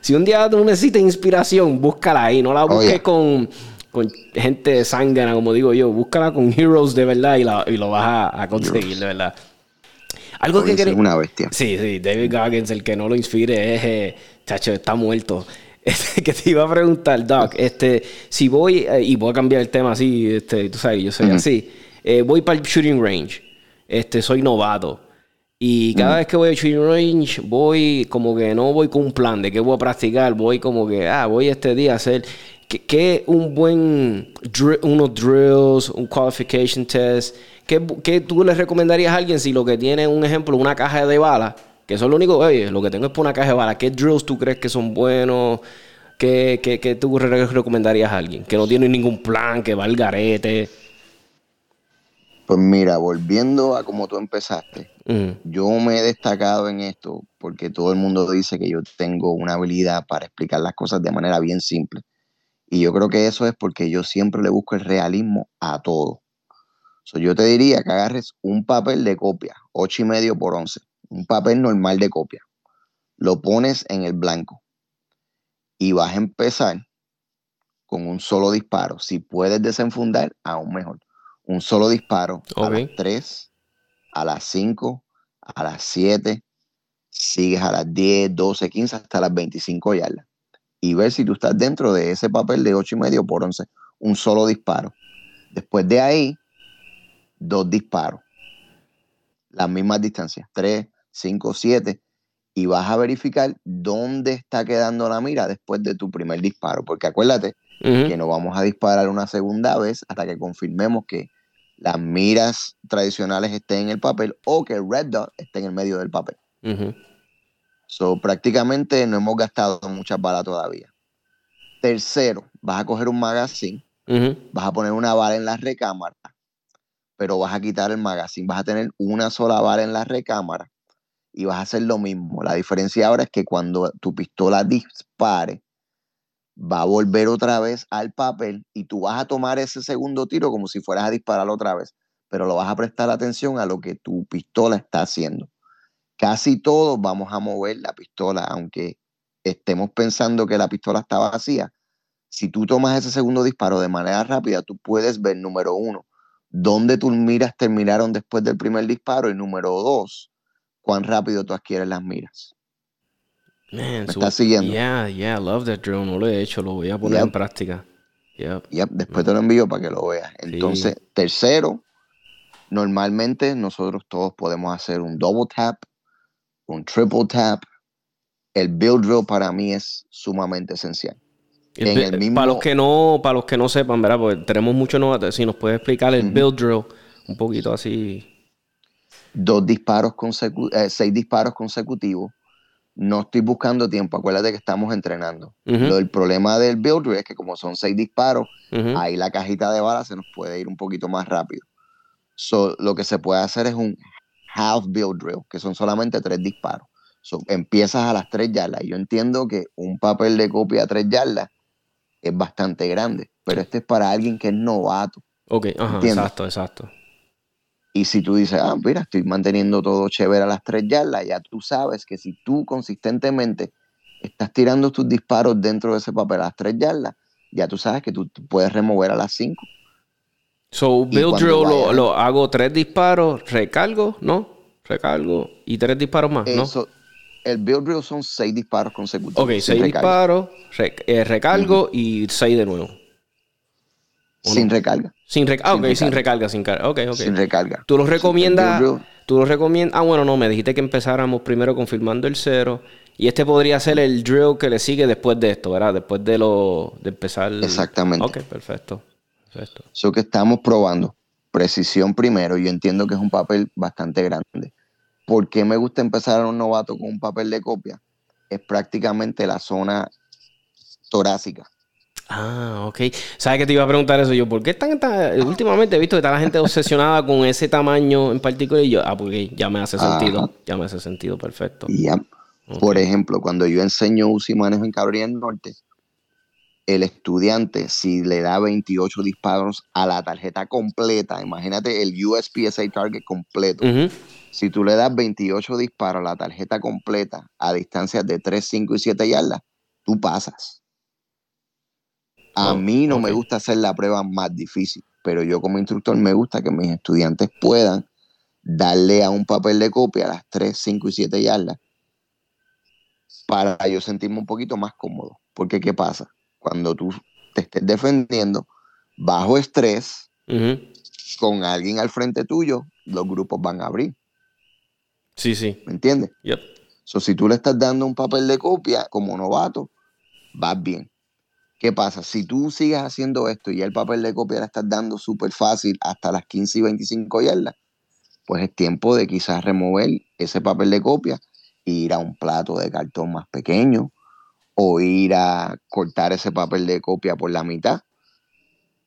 si un día tú necesitas inspiración, búscala ahí, no la oh, busques con con gente sangra, como digo yo, búscala con heroes de verdad y, y lo vas a, conseguir de verdad.
Algo que es una bestia.
Sí, sí, David Goggins, el que no lo inspire es, eh, chacho, está muerto. Este, que te iba a preguntar, Doc, este, si voy, eh, y voy a cambiar el tema así, este, tú sabes, yo soy así. eh, voy para el shooting range, este, soy novato. Y cada vez que voy al shooting range, voy como que no voy con un plan de qué voy a practicar, voy como que, ah, voy este día a hacer que, un buen, unos drills, un qualification test, ¿qué, ¿qué, tú le recomendarías a alguien si lo que tiene, un ejemplo, una caja de balas, que eso es lo único, oye, lo que tengo es por una caja de balas, ¿qué drills tú crees que son buenos? ¿Qué, qué, qué tú recomendarías a alguien? Que no tiene ningún plan, que va al garete.
Pues mira, volviendo a como tú empezaste, yo me he destacado en esto porque todo el mundo dice que yo tengo una habilidad para explicar las cosas de manera bien simple. Y yo creo que eso es porque yo siempre le busco el realismo a todo. yo te diría que agarres un papel de copia, 8 y medio por 11, un papel normal de copia. Lo pones en el blanco y vas a empezar con un solo disparo. Si puedes desenfundar, aún mejor. Un solo disparo a las 3, a las 5, a las 7, sigues a las 10, 12, 15 hasta las 25 yardas y ver si tú estás dentro de ese papel de 8 y medio por 11. Un solo disparo. Después de ahí, dos disparos. Las mismas distancias, 3, 5, 7. Y vas a verificar dónde está quedando la mira después de tu primer disparo. Porque acuérdate que no vamos a disparar una segunda vez hasta que confirmemos que las miras tradicionales estén en el papel o que el red dot esté en el medio del papel. So, prácticamente no hemos gastado muchas balas todavía. Tercero, vas a coger un magazine, vas a poner una bala en la recámara, pero vas a quitar el magazine, vas a tener una sola bala en la recámara y vas a hacer lo mismo. La diferencia ahora es que cuando tu pistola dispare, va a volver otra vez al papel y tú vas a tomar ese segundo tiro como si fueras a disparar otra vez, pero lo vas a prestar atención a lo que tu pistola está haciendo casi todos vamos a mover la pistola, aunque estemos pensando que la pistola está vacía. Si tú tomas ese segundo disparo de manera rápida, tú puedes ver, número uno, dónde tus miras terminaron después del primer disparo y número dos, cuán rápido tú adquieres las miras.
¿Me estás siguiendo? Yeah, yeah, love that drill. No lo he hecho, lo voy a poner en práctica.
Yep. Después te lo envío para que lo veas. Entonces, tercero, normalmente nosotros todos podemos hacer un double tap un triple tap. El build drill para mí es sumamente esencial.
Para los que no, para los que no sepan, ¿verdad? Porque tenemos muchos novatos. Si nos puedes explicar el build drill un poquito así.
Dos disparos consecutivos, eh, seis disparos consecutivos. No estoy buscando tiempo. Acuérdate que estamos entrenando. el problema del build drill es que como son seis disparos, ahí la cajita de balas se nos puede ir un poquito más rápido. lo que se puede hacer es un half build drill, que son solamente tres disparos. empiezas a las tres yardas. Yo entiendo que un papel de copia a tres yardas es bastante grande, pero este es para alguien que es novato.
Ok, exacto, exacto.
Y si tú dices, ah, mira, estoy manteniendo todo chévere a las tres yardas, ya tú sabes que si tú consistentemente estás tirando tus disparos dentro de ese papel a las tres yardas, ya tú sabes que tú puedes remover a las cinco.
So, build drill lo, hago tres disparos, recargo, ¿no? Recargo y tres disparos más, ¿no?
el build drill son seis disparos consecutivos.
Ok, seis disparos, eh, recargo y seis de nuevo.
Sin recarga.
Sin, recarga. ah, ok, sin recarga, sin recarga. Ok, ok.
Sin recarga.
¿Tú lo recomiendas? ¿Tú lo recomiendas? Ah, bueno, no, me dijiste que empezáramos primero confirmando el cero. Y este podría ser el drill que le sigue después de esto, ¿verdad? Después de lo de empezar.
Exactamente.
Ok, perfecto.
Eso que estamos probando. Precisión primero. Yo entiendo que es un papel bastante grande. ¿Por qué me gusta empezar a un novato con un papel de copia? Es prácticamente la zona torácica.
Ah, ok. ¿Sabes que te iba a preguntar eso? Yo, ¿por qué están últimamente he visto que está la gente obsesionada con ese tamaño en particular? Y yo, ah, porque ya me hace sentido. Ya me hace sentido, perfecto.
Ya. Por ejemplo, cuando yo enseño uso y manejo en Cabrera del Norte, el estudiante, si le da 28 disparos a la tarjeta completa, imagínate el USPSA target completo. Si tú le das 28 disparos a la tarjeta completa a distancias de 3, 5 y 7 yardas, tú pasas. A oh, mí no me gusta hacer la prueba más difícil, pero yo como instructor me gusta que mis estudiantes puedan darle a un papel de copia a las 3, 5 y 7 yardas para yo sentirme un poquito más cómodo. Porque ¿qué pasa? Cuando tú te estés defendiendo bajo estrés, con alguien al frente tuyo, los grupos van a abrir.
Sí, sí.
¿Me entiendes?
Yep.
So, si tú le estás dando un papel de copia como novato, vas bien. ¿Qué pasa? Si tú sigues haciendo esto y el papel de copia le estás dando súper fácil hasta las 15 y 25 yardas, pues es tiempo de quizás remover ese papel de copia e ir a un plato de cartón más pequeño o ir a cortar ese papel de copia por la mitad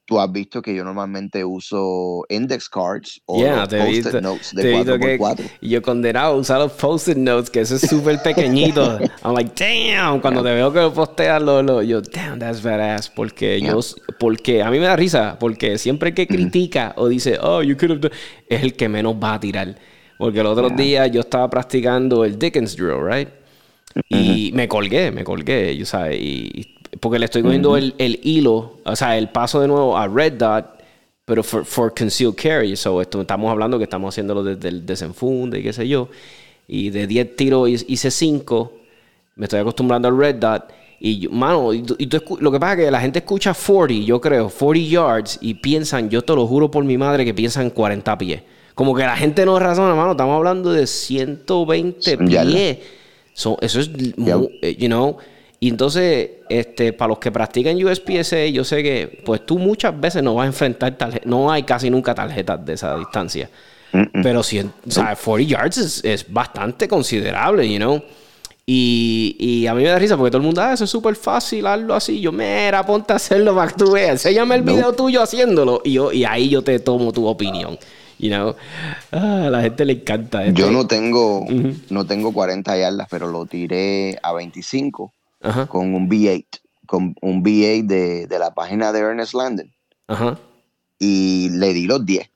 tú has visto que yo normalmente uso index cards o post-it notes de 4x4.
Y yo condenado a usar los post-it notes, que eso es súper pequeñito. I'm like, damn, cuando te veo que lo posteas, lo, lo, yo, damn, that's badass. Porque yo, porque a mí me da risa, porque siempre que critica o dice, oh, you could have done, es el que menos va a tirar. Porque el otro día yo estaba practicando el Dickens drill, right? Y me colgué, me colgué, yo sabes, y porque le estoy cogiendo el, el, hilo, o sea, el paso de nuevo a Red Dot, pero for, for concealed carry. So, esto, estamos hablando que estamos haciéndolo desde el desenfunde y qué sé yo. Y de 10 tiros hice 5. Me estoy acostumbrando al Red Dot. Y, mano, y, lo que pasa es que la gente escucha 40, yo creo, 40 yards, y piensan, yo te lo juro por mi madre, que piensan 40 pies. Como que la gente no razona, mano, estamos hablando de 120 pies. Eso es, eh, you know, y entonces, este, para los que practican USPSA, yo sé que pues tú muchas veces no vas a enfrentar tarjetas, no hay casi nunca tarjetas de esa distancia. Pero si, o sea, 40 yards es, bastante considerable, you know. Y, y, a mí me da risa porque todo el mundo, ah, eso es súper fácil, hazlo así. Yo, mira, ponte a hacerlo para que tú veas. Enséñame el video tuyo haciéndolo. Y, yo, y ahí yo te tomo tu opinión. You know? Ah, a la gente le encanta.
Yo este. no tengo, no tengo 40 yardas, pero lo tiré a 25 con un B8, con un B8 de, de, la página de Ernest Landon. Y le di los 10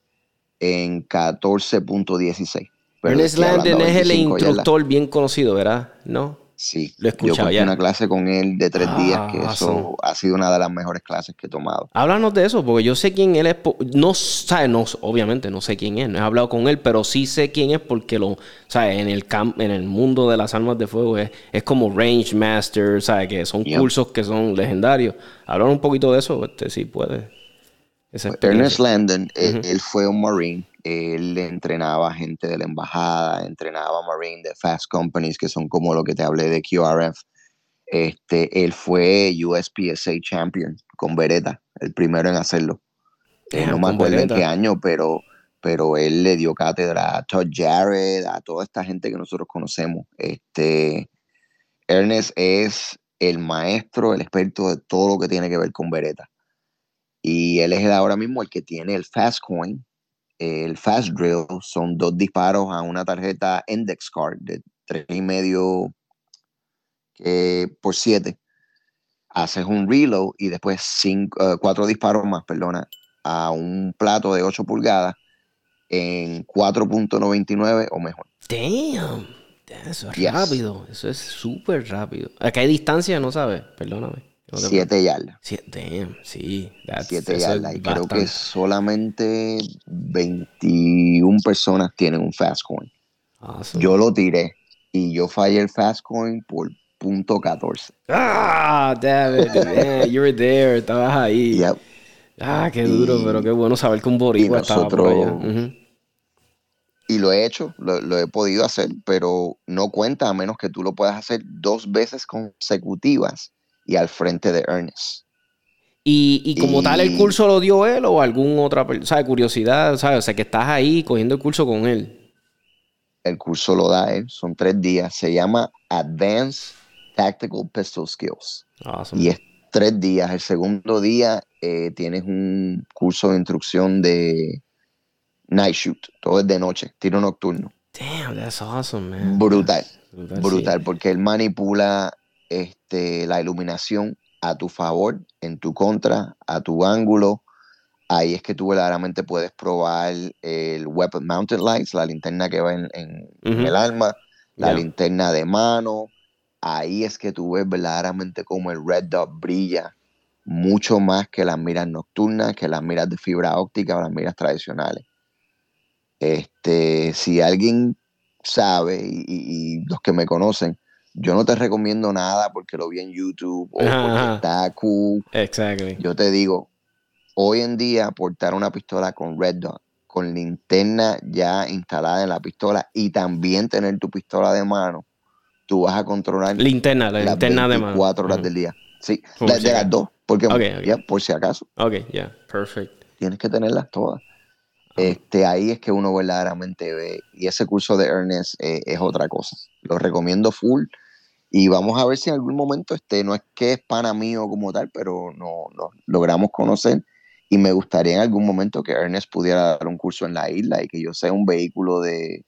en 14.16.
Ernest Landon es el instructor bien conocido, ¿verdad? ¿No?
Sí, lo he escuchado yo una clase con él de tres días, que ah, eso ha sido una de las mejores clases que he tomado.
Háblanos de eso, porque yo sé quién él es. No, ¿sabes? No, obviamente no sé quién es, no he hablado con él, pero sí sé quién es porque lo, ¿sabes? En el, camp, en el mundo de las armas de fuego es, es como Range Master, ¿sabes? Que son cursos que son legendarios. Háblanos un poquito de eso, este, si puede.
Ernest Landon, él, fue un Marine él entrenaba gente de la embajada, entrenaba Marine de Fast Companies, que son como lo que te hablé de QRF. Este, él fue USPSA Champion con Beretta, el primero en hacerlo. Eh, no me acuerdo en qué año, pero, pero él le dio cátedra a Todd Jarrett, a toda esta gente que nosotros conocemos. Este, Ernest es el maestro, el experto de todo lo que tiene que ver con Beretta. Y él es ahora mismo el que tiene el Fast Coin, el Fast Drill son dos disparos a una tarjeta Index Card de tres y medio por 7. Haces un reload y después cinco, eh, cuatro disparos más, perdona, a un plato de 8 pulgadas en 4.99 o mejor.
Damn. Eso es rápido. Eso es súper rápido. ¿A qué distancia? No sabes. Perdóname.
Siete yardas.
Siete, sí.
Siete yardas. Y creo que solamente 21 personas tienen un fast coin. Yo lo tiré y yo fallé el fast coin por punto 14.
Ah, David, man, you were there, estabas ahí. Ah, qué duro, pero qué bueno saber que un boricua estaba por allá.
Y lo he hecho, lo, lo, he podido hacer, pero no cuenta a menos que tú lo puedas hacer dos veces consecutivas y al frente de Ernest.
Y, y como tal, ¿el curso lo dio él o algún otra persona? ¿Sabes? Curiosidad, ¿sabes? O sea, que estás ahí cogiendo el curso con él.
El curso lo da él, son tres días. Se llama Advanced Tactical Pistol Skills. Y es tres días. El segundo día eh, tienes un curso de instrucción de night shoot. Todo es de noche, tiro nocturno.
Damn, that's awesome, man.
Brutal. Brutal, porque él manipula este, la iluminación a tu favor, en tu contra, a tu ángulo. Ahí es que tú verdaderamente puedes probar el Weapon Mounted Lights, la linterna que va en, el arma, la linterna de mano. Ahí es que tú ves verdaderamente cómo el Red Dot brilla mucho más que las miras nocturnas, que las miras de fibra óptica o las miras tradicionales. Este, si alguien sabe, y los que me conocen, yo no te recomiendo nada porque lo vi en YouTube o porque está cool.
Exactly.
Yo te digo, hoy en día portar una pistola con Red Dot, con linterna ya instalada en la pistola y también tener tu pistola de mano, tú vas a controlar
linterna, la linterna de mano.
Cuatro horas del día. Sí, de las dos, porque Ya, por si acaso.
Ok, ya, perfecto.
Tienes que tenerlas todas. Este, ahí es que uno verdaderamente ve. Y ese curso de Ernest eh, es otra cosa. Lo recomiendo full. Y vamos a ver si en algún momento, este, no es que es pana mío como tal, pero no, no logramos conocer. Y me gustaría en algún momento que Ernest pudiera dar un curso en la isla y que yo sea un vehículo de,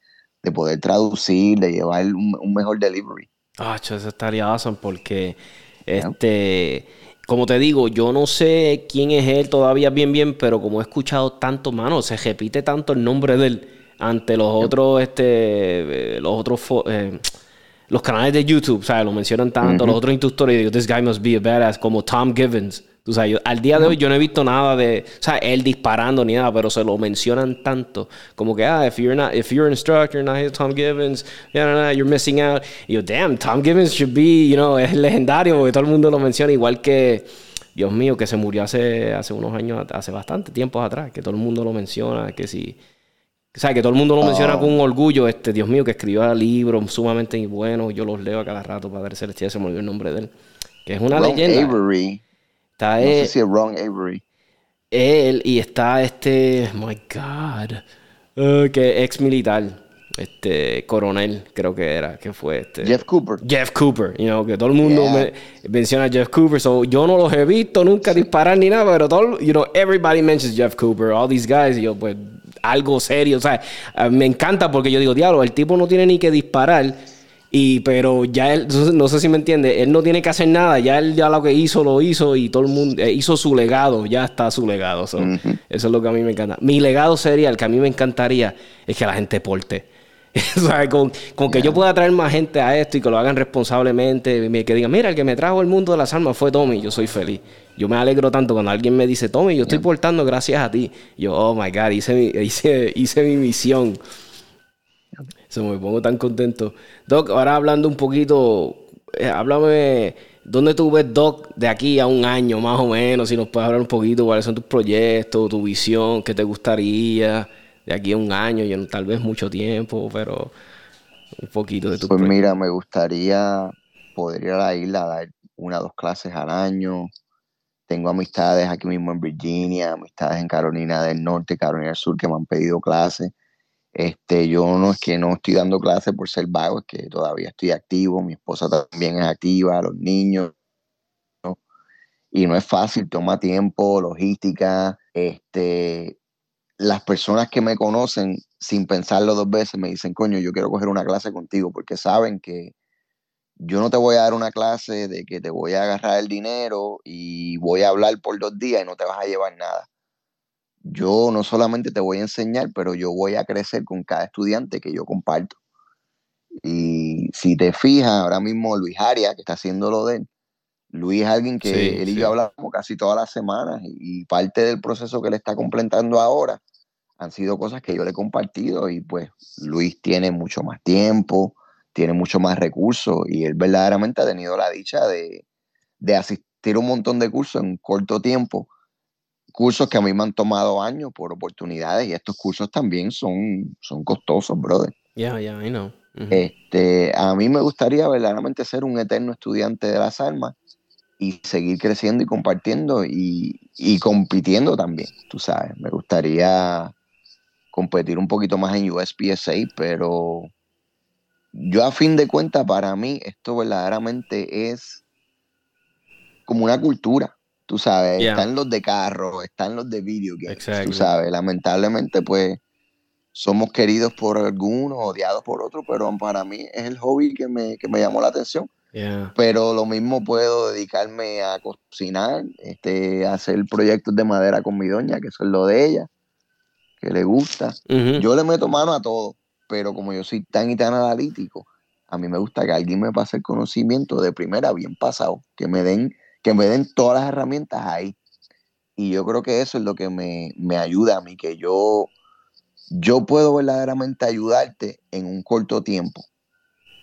poder traducir, de llevar un, mejor delivery.
Ah, eso estaría awesome porque, este, como te digo, yo no sé quién es él todavía bien bien, pero como he escuchado tanto, mano, se repite tanto el nombre de él ante los otros, este, eh, los otros, eh, los canales de YouTube, ¿sabes? Lo mencionan tanto, los otros instructores, digo, this guy must be a badass, como Tom Givens. Tú sabes, al día de hoy yo no he visto nada de, o sea, él disparando ni nada, pero se lo mencionan tanto. Como que, ah, if you're not, if you're an instructor, not here, Tom Givens, yeah, you're missing out. Y yo, damn, Tom Givens should be, you know, es legendario porque todo el mundo lo menciona, igual que, Dios mío, que se murió hace, hace unos años, hace bastante tiempo atrás, que todo el mundo lo menciona, que si... O sea, que todo el mundo lo menciona con un orgullo, este, Dios mío, que escribió libros sumamente buenos, yo los leo a cada rato, Padre Celestial, se me olvidó el nombre de él. Que es una leyenda.
Avery. Está no sé si es Ron Avery.
Él y está este, my God, uh, que ex militar, este coronel, creo que era, que fue este.
Jeff Cooper.
Jeff Cooper, you know, que todo el mundo me menciona a Jeff Cooper, so yo no los he visto nunca disparar ni nada, pero todo, you know, everybody mentions Jeff Cooper, all these guys, y yo pues algo serio, o sea, me encanta porque yo digo, diablo, el tipo no tiene ni que disparar y, pero ya él, no sé si me entiende, él no tiene que hacer nada, ya él ya lo que hizo, lo hizo y todo el mundo eh, hizo su legado, ya está su legado. Eso es lo que a mí me encanta. Mi legado sería, el que a mí me encantaría, es que la gente porte. con, con que yo pueda traer más gente a esto y que lo hagan responsablemente, que digan, mira, el que me trajo el mundo de las almas fue Tommy, yo soy feliz. Yo me alegro tanto cuando alguien me dice, Tommy, yo estoy portando gracias a ti. Yo, oh my God, hice mi, hice, hice mi misión. Se me pongo tan contento. Doc, ahora hablando un poquito, eh, háblame, ¿dónde tú ves Doc de aquí a un año más o menos? Si nos puedes hablar un poquito, cuáles son tus proyectos, tu visión, qué te gustaría de aquí a un año, yo, tal vez mucho tiempo, pero un poquito de tu
Pues mira, me gustaría poder ir a la isla a dar una o dos clases al año. Tengo amistades aquí mismo en Virginia, amistades en Carolina del Norte, Carolina del Sur que me han pedido clases. Este, yo no es que no estoy dando clases por ser vago, es que todavía estoy activo, mi esposa también es activa, los niños, y no es fácil, toma tiempo, logística, este, las personas que me conocen sin pensarlo dos veces me dicen, coño, yo quiero coger una clase contigo, porque saben que yo no te voy a dar una clase de que te voy a agarrar el dinero y voy a hablar por dos días y no te vas a llevar nada yo no solamente te voy a enseñar, pero yo voy a crecer con cada estudiante que yo comparto. Y si te fijas, ahora mismo Luis Aria, que está haciendo lo de él, Luis es alguien que él y yo hablamos casi todas las semanas y parte del proceso que él está completando ahora han sido cosas que yo le he compartido y pues Luis tiene mucho más tiempo, tiene mucho más recursos y él verdaderamente ha tenido la dicha de, de asistir a un montón de cursos en corto tiempo cursos que a mí me han tomado años por oportunidades y estos cursos también son, son costosos, brother.
Yeah, yeah, I know.
este, a mí me gustaría verdaderamente ser un eterno estudiante de las armas y seguir creciendo y compartiendo y, y compitiendo también, tú sabes. Me gustaría competir un poquito más en USPSA, pero yo a fin de cuentas, para mí, esto verdaderamente es como una cultura. Tú sabes, están los de carro, están los de video games. Tú sabes, lamentablemente, pues somos queridos por algunos, odiados por otros, pero para mí es el hobby que me, que me llamó la atención. Pero lo mismo puedo dedicarme a cocinar, este, a hacer proyectos de madera con mi doña, que eso es lo de ella, que le gusta. Yo le meto mano a todo, pero como yo soy tan y tan analítico, a mí me gusta que alguien me pase el conocimiento de primera bien pasado, que me den que me den todas las herramientas ahí. Y yo creo que eso es lo que me, ayuda a mí, que yo, yo puedo verdaderamente ayudarte en un corto tiempo.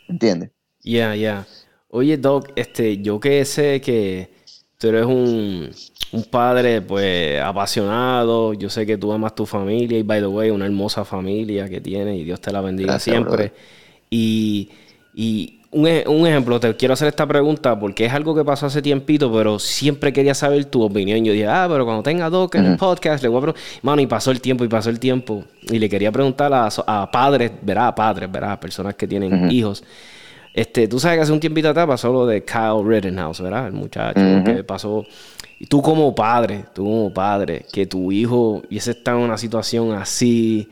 ¿Entiendes?
Ya, ya. Oye, Doc, este, yo que sé que tú eres un, un padre pues apasionado. Yo sé que tú amas tu familia y by the way, una hermosa familia que tienes y Dios te la bendiga siempre. Y, y un, un, ejemplo, te quiero hacer esta pregunta porque es algo que pasó hace tiempito, pero siempre quería saber tu opinión. Yo dije, ah, pero cuando tenga Doc en el podcast, le voy a preguntar. Mano, y pasó el tiempo y pasó el tiempo. Y le quería preguntar a, a padres, verá, a padres, verá, personas que tienen hijos. Este, tú sabes que hace un tiempito atrás pasó lo de Kyle Rittenhouse, ¿verdad? El muchacho que pasó. Y tú como padre, tú como padre, que tu hijo hubiese estado en una situación así,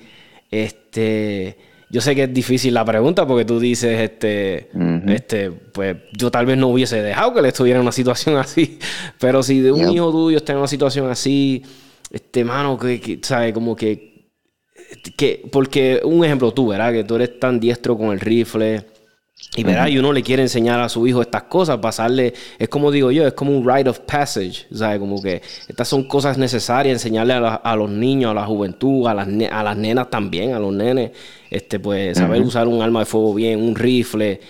este yo sé que es difícil la pregunta porque tú dices, este, este, pues yo tal vez no hubiese dejado que le estuviera en una situación así, pero si de un hijo tuyo está en una situación así, este, mano, que, que ¿sabes? Como que, que, porque un ejemplo tú, ¿verdad? Que tú eres tan diestro con el rifle, y verá, y uno le quiere enseñar a su hijo estas cosas, pasarle, es como digo yo, es como un rite of passage, ¿sabes? Como que estas son cosas necesarias, enseñarle a, los niños, a la juventud, a las, a las nenas también, a los nenes, este, pues saber usar un arma de fuego bien, un rifle.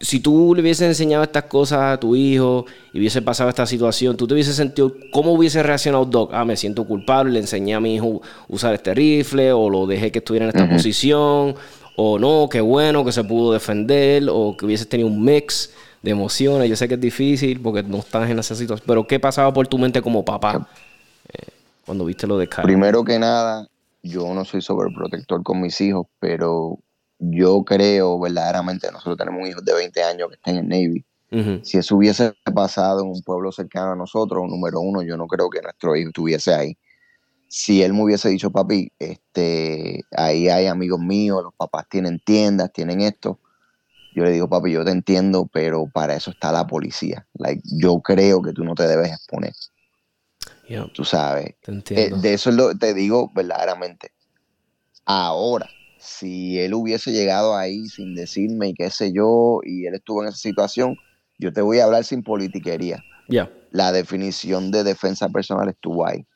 Si tú le hubieses enseñado estas cosas a tu hijo y hubiese pasado esta situación, tú te hubieses sentido, ¿cómo hubiese reaccionado Doc? Ah, me siento culpable, le enseñé a mi hijo a usar este rifle o lo dejé que estuviera en esta posición o no, qué bueno que se pudo defender, o que hubieses tenido un mix de emociones. Yo sé que es difícil porque no estás en esa situación, pero ¿qué pasaba por tu mente como papá eh, cuando viste lo de Kyle?
Primero que nada, yo no soy sobreprotector con mis hijos, pero yo creo verdaderamente, nosotros tenemos un hijo de 20 años que está en el Navy. Si eso hubiese pasado en un pueblo cercano a nosotros, número uno, yo no creo que nuestro hijo estuviese ahí si él me hubiese dicho, papi, este, ahí hay amigos míos, los papás tienen tiendas, tienen esto, yo le digo, papi, yo te entiendo, pero para eso está la policía. Like, yo creo que tú no te debes exponer. tú sabes. Eh, de eso lo, te digo verdaderamente. Ahora, si él hubiese llegado ahí sin decirme y qué sé yo, y él estuvo en esa situación, yo te voy a hablar sin politiquería. La definición de defensa personal estuvo ahí.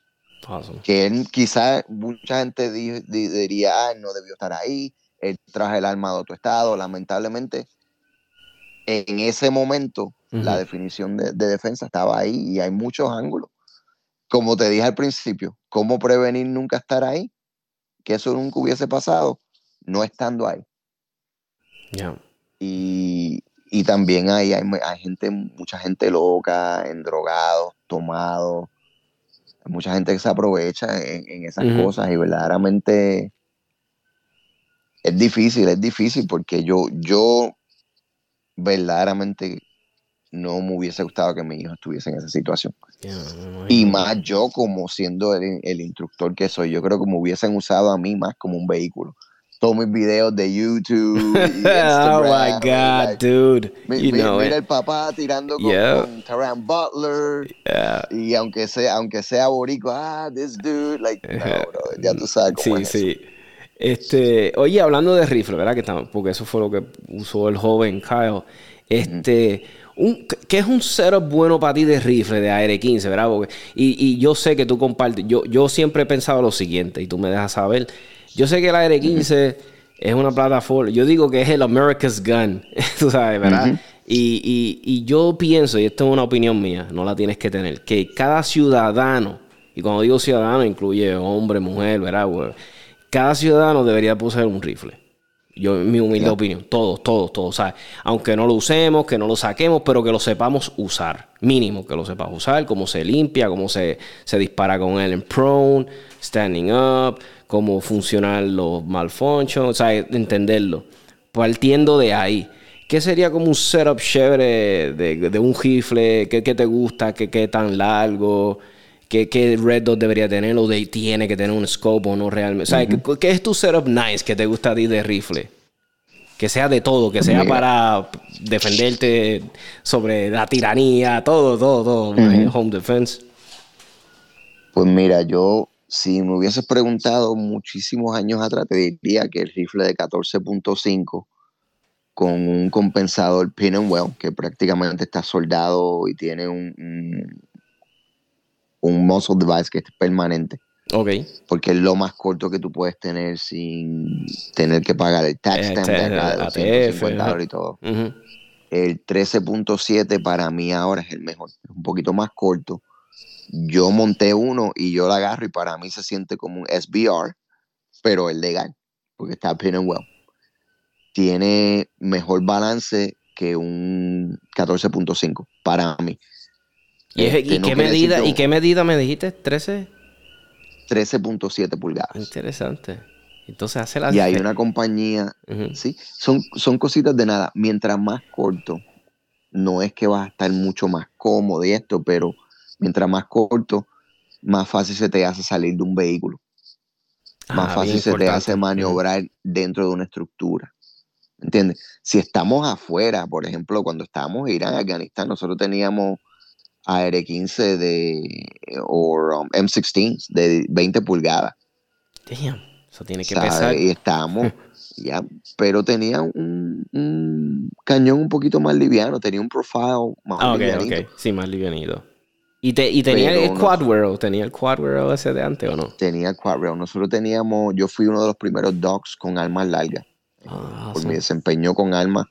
Que él, quizás mucha gente diría, ah, no debió estar ahí, él traje el arma de otro estado. Lamentablemente, en ese momento, la definición de, defensa estaba ahí y hay muchos ángulos. Como te dije al principio, ¿cómo prevenir nunca estar ahí? Que eso nunca hubiese pasado no estando ahí. Y, y, también hay, hay, hay, gente, mucha gente loca, en drogados, tomados, hay mucha gente que se aprovecha en, esas cosas y verdaderamente es difícil, es difícil porque yo, yo verdaderamente no me hubiese gustado que mi hijo estuviese en esa situación. y más yo como siendo el, el, instructor que soy, yo creo que me hubiesen usado a mí más como un vehículo todos mis videos de YouTube. oh my God, dude. mira el papá tirando con, con Butler. Y aunque sea, aunque sea boricua, ah, this dude, like, ya tú sabes cómo sí, Sí,
Este, oye, hablando de rifle, ¿verdad? Que porque eso fue lo que usó el joven Kyle. Este, un, ¿qué es un setup bueno para ti de rifle, de AR-15, verdad? y, y, yo sé que tú compartes, yo, yo siempre he pensado lo siguiente, y tú me dejas saber yo sé que el AR-15 es una plataforma, yo digo que es el America's Gun, tú sabes, ¿verdad? y, yo pienso, y esto es una opinión mía, no la tienes que tener, que cada ciudadano, y cuando digo ciudadano incluye hombre, mujer, ¿verdad? Cada ciudadano debería poseer un rifle. Yo, mi humilde opinión, todos, todos, todos, ¿sabes? Aunque no lo usemos, que no lo saquemos, pero que lo sepamos usar. Mínimo que lo sepas usar, cómo se limpia, cómo se, se dispara con él en prone, standing up, cómo funcionan los malfunctions, o sea, entenderlo. Partiendo de ahí. ¿Qué sería como un setup chévere de, un rifle? ¿Qué, te gusta? ¿Qué, ¿Qué, tan largo? ¿Qué, ¿Qué, Red Dot debería tener? ¿O de, tiene que tener un scope o no realmente? O sea, ¿qué, es tu setup nice que te gusta a ti de rifle? Que sea de todo, que sea para defenderte sobre la tiranía, todo, todo, todo. Home defense.
Pues mira, yo si me hubieses preguntado muchísimos años atrás, te diría que el rifle de 14.5 con un compensador pin and well, que prácticamente está soldado y tiene un, un, muzzle device que es permanente.
Ok.
Porque es lo más corto que tú puedes tener sin tener que pagar el tax stamp de acá de y todo. El 13.7 para mí ahora es el mejor. Es un poquito más corto yo monté uno y yo lo agarro y para mí se siente como un SBR, pero es legal, porque está pin and well. Tiene mejor balance que un 14.5 para mí.
¿Y, este, qué medida, ¿Y qué medida me dijiste? ¿13?
13.7 pulgadas.
Interesante. Entonces hace la
Y hay una compañía, sí, son, son cositas de nada. Mientras más corto, no es que vas a estar mucho más cómodo y esto, pero mientras más corto, más fácil se te hace salir de un vehículo. más ah, fácil se te hace maniobrar dentro de una estructura. ¿Entiendes? Si estamos afuera, por ejemplo, cuando estábamos en Irán, Afganistán, nosotros teníamos AR-15 de, o um, M16 de 20 pulgadas.
Damn, eso tiene que pesar.
Y estábamos, ya, pero tenía un, cañón un poquito más liviano, tenía un profile más ah,
livianito. Sí, más livianito. ¿Y, te, y tenía el quad rail? ¿Tenía el quad rail ese de antes o no?
Tenía el quad rail. Nosotros teníamos, yo fui uno de los primeros dogs con armas largas. Ah, por mi desempeño con armas.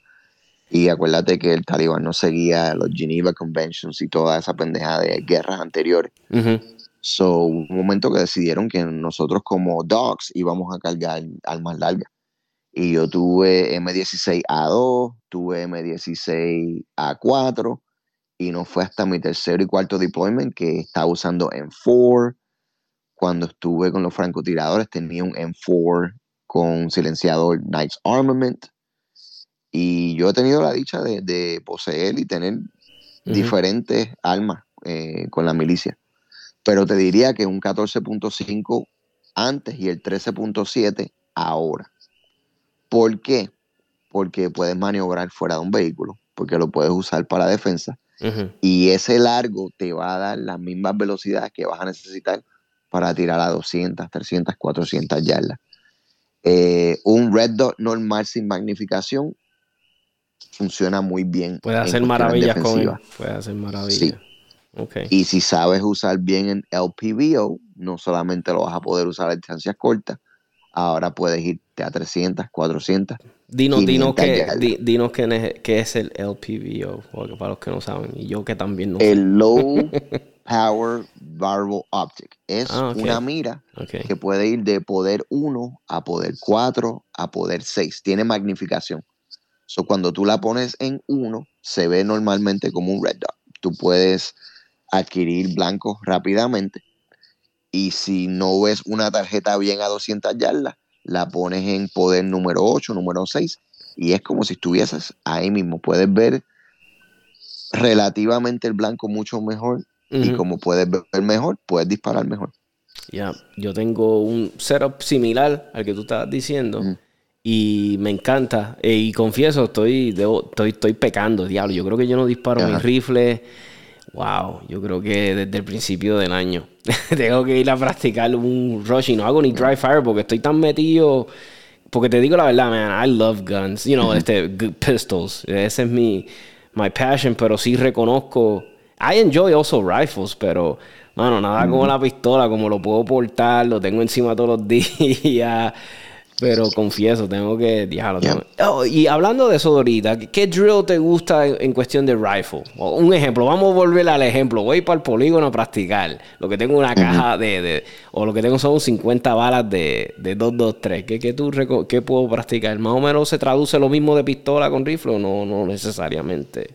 Y acuérdate que el talibán no seguía los Geneva Conventions y toda esa pendeja de guerras anteriores. So, un momento que decidieron que nosotros como dogs íbamos a cargar armas largas. Y yo tuve M16A2, tuve M16A4, y no fue hasta mi tercero y cuarto deployment que estaba usando M4. Cuando estuve con los francotiradores tenía un M4 con silenciador Knights Armament. Y yo he tenido la dicha de, poseer y tener diferentes armas eh, con la milicia. Pero te diría que un 14.5 antes y el 13.7 ahora. ¿Por qué? Porque puedes maniobrar fuera de un vehículo, porque lo puedes usar para defensa. Y ese largo te va a dar las mismas velocidades que vas a necesitar para tirar a 200, 300, 400 yardas. Eh, un red dot normal sin magnificación funciona muy bien.
Puede hacer maravillas con él. Puede hacer maravillas.
Y si sabes usar bien en LPVO, no solamente lo vas a poder usar a distancias cortas, ahora puedes irte a 300, 400.
Dinos, dinos, que, dinos qué es el LPVO, para los que no saben, y yo que también no
El Low Power Variable Optic. Es ah, una mira que puede ir de poder 1 a poder 4 a poder 6. Tiene magnificación. So, cuando tú la pones en 1, se ve normalmente como un red dot. Tú puedes adquirir blancos rápidamente. Y si no ves una tarjeta bien a 200 yardas, la pones en poder número 8, número 6, y es como si estuvieses ahí mismo. Puedes ver relativamente el blanco mucho mejor, y como puedes ver mejor, puedes disparar mejor.
Ya, yo tengo un setup similar al que tú estabas diciendo. Y me encanta. E, y confieso, estoy, estoy, estoy pecando, diablo. Yo creo que yo no disparo mi rifle Wow, yo creo que desde el principio del año tengo que ir a practicar un rush y no hago ni dry fire porque estoy tan metido. Porque te digo la verdad, man, I love guns, you know, este, pistols. Ese es mi my passion, pero sí reconozco. I enjoy also rifles, pero, mano, nada como la pistola, como lo puedo portar, lo tengo encima todos los días. Pero confieso, tengo que dejarlo. Oh, y hablando de eso ahorita, ¿qué drill te gusta en, cuestión de rifle? un ejemplo, vamos a volver al ejemplo. Voy para el polígono a practicar. Lo que tengo una caja de, O lo que tengo son 50 balas de, de 223. ¿Qué, qué, tú, ¿Qué puedo practicar? ¿Más o menos se traduce lo mismo de pistola con rifle o no, no necesariamente?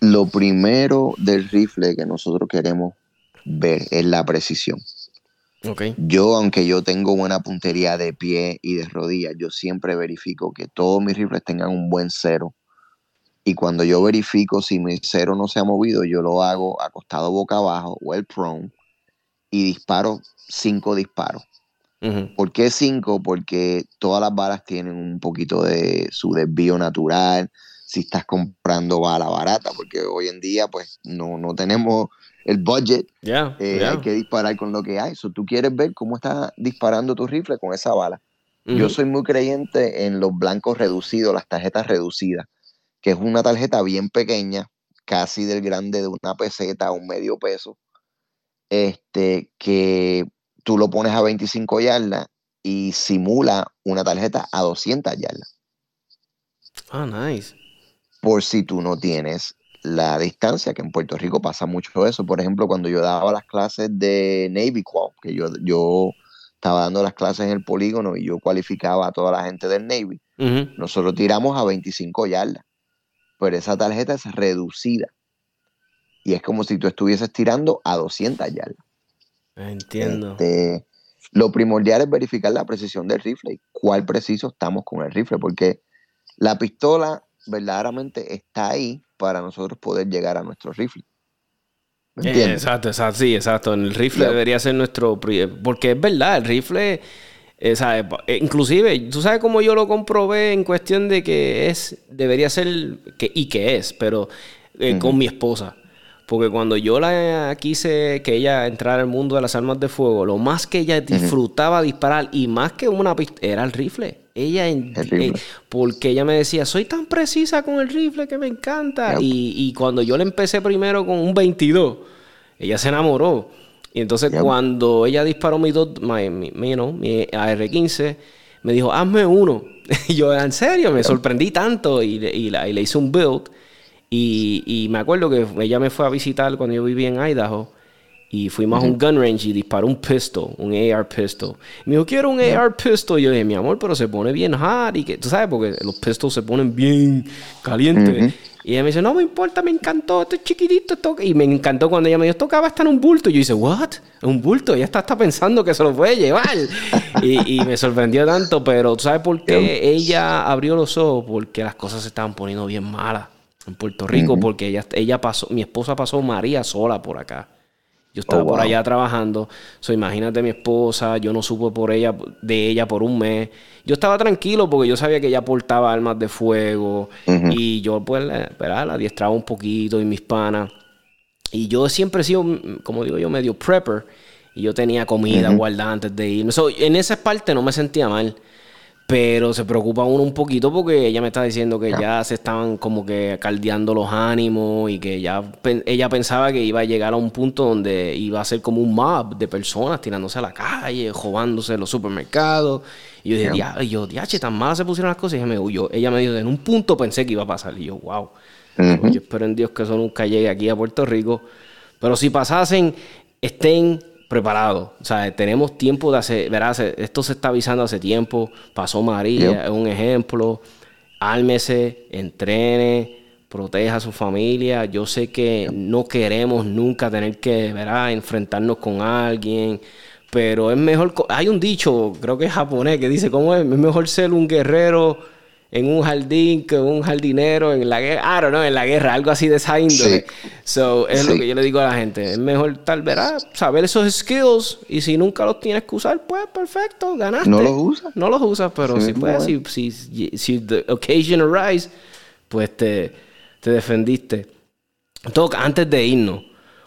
Lo primero del rifle que nosotros queremos ver es la precisión. Yo, aunque yo tengo buena puntería de pie y de rodillas, yo siempre verifico que todos mis rifles tengan un buen cero. Y cuando yo verifico si mi cero no se ha movido, yo lo hago acostado boca abajo o el prone y disparo cinco disparos. ¿Por qué cinco? Porque todas las balas tienen un poquito de su desvío natural. Si estás comprando bala barata, porque hoy en día pues no, no tenemos el budget. Eh, hay que disparar con lo que hay. So, tú quieres ver cómo está disparando tu rifle con esa bala. Yo soy muy creyente en los blancos reducidos, las tarjetas reducidas, que es una tarjeta bien pequeña, casi del grande de una peseta o un medio peso, este, que tú lo pones a 25 yardas y simula una tarjeta a 200 yardas.
Ah, nice.
Por si tú no tienes la distancia, que en Puerto Rico pasa mucho eso. Por ejemplo, cuando yo daba las clases de Navy Qual, que yo, yo estaba dando las clases en el polígono y yo cualificaba a toda la gente del Navy, nosotros tiramos a 25 yardas, pero esa tarjeta es reducida. Y es como si tú estuvieses tirando a 200 yardas.
Entiendo.
Este, lo primordial es verificar la precisión del rifle y cuál preciso estamos con el rifle, porque la pistola verdaderamente está ahí para nosotros poder llegar a nuestro rifle.
Eh, exacto, exacto, sí, exacto. El rifle debería ser nuestro... Porque es verdad, el rifle... Eh, eh, inclusive, tú sabes cómo yo lo comprobé en cuestión de que es, debería ser, que, y que es, pero con mi esposa. Porque cuando yo la quise que ella entrara al mundo de las armas de fuego, lo más que ella disfrutaba disparar y más que una pistola era el rifle. Ella, eh, porque ella me decía, soy tan precisa con el rifle que me encanta. Y, cuando yo le empecé primero con un 22, ella se enamoró. Y entonces cuando ella disparó mi, mi, mi, mi AR-15, me dijo, hazme uno. y yo, en serio, me sorprendí tanto y, y, la, y le hice un build. Y, me acuerdo que ella me fue a visitar cuando yo vivía en Idaho. Y fuimos a un gun range y disparó un pistol, un AR pistol. Y me dijo, quiero un AR pistol. Y yo dije, mi amor, pero se pone bien hard. Y que, tú sabes, porque los pistols se ponen bien calientes. Y ella me dice, no me importa, me encantó, esto es chiquitito. Esto... Y me encantó cuando ella me dijo, esto acaba estar en un bulto. Y yo dice, ¿what? ¿Un bulto? Ella está, está pensando que se lo puede llevar. y, y, me sorprendió tanto, pero ¿tú sabes por qué ella abrió los ojos? Porque las cosas se estaban poniendo bien malas en Puerto Rico, porque ella, ella pasó, mi esposa pasó María sola por acá. Yo estaba oh, por allá trabajando. So, imagínate mi esposa, yo no supe por ella, de ella por un mes. Yo estaba tranquilo porque yo sabía que ella portaba armas de fuego. Y yo, pues, la, la adiestraba un poquito y mis panas. Y yo siempre he sido, como digo yo, medio prepper. Y yo tenía comida guardada antes de irme. en esa parte no me sentía mal. Pero se preocupa uno un poquito porque ella me está diciendo que ya se estaban como que caldeando los ánimos y que ya ella pensaba que iba a llegar a un punto donde iba a ser como un mob de personas tirándose a la calle, robándose en los supermercados. Y yo dije, yeah. yo, diache, tan mal se pusieron las cosas. Y ella me, dijo, ella me dijo, en un punto pensé que iba a pasar. Y yo, wow. Yo espero en Dios que eso nunca llegue aquí a Puerto Rico. Pero si pasasen, estén preparado. O sea, tenemos tiempo de hacer, verás, esto se está avisando hace tiempo. Pasó María, es un ejemplo. Álmese, entrene, proteja a su familia. Yo sé que no queremos nunca tener que, verás, enfrentarnos con alguien. Pero es mejor, hay un dicho, creo que es japonés, que dice, ¿cómo es? Es mejor ser un guerrero en un jardín que un jardinero en la guerra, I don't know, en la guerra, algo así de esa índole. So, es lo que yo le digo a la gente. Es mejor tal vez saber esos skills y si nunca los tienes que usar, pues perfecto, ganaste.
No los usas.
No los usas, pero si puedes, si, si, si, the occasion arise, pues te, te defendiste. Toca antes de irnos.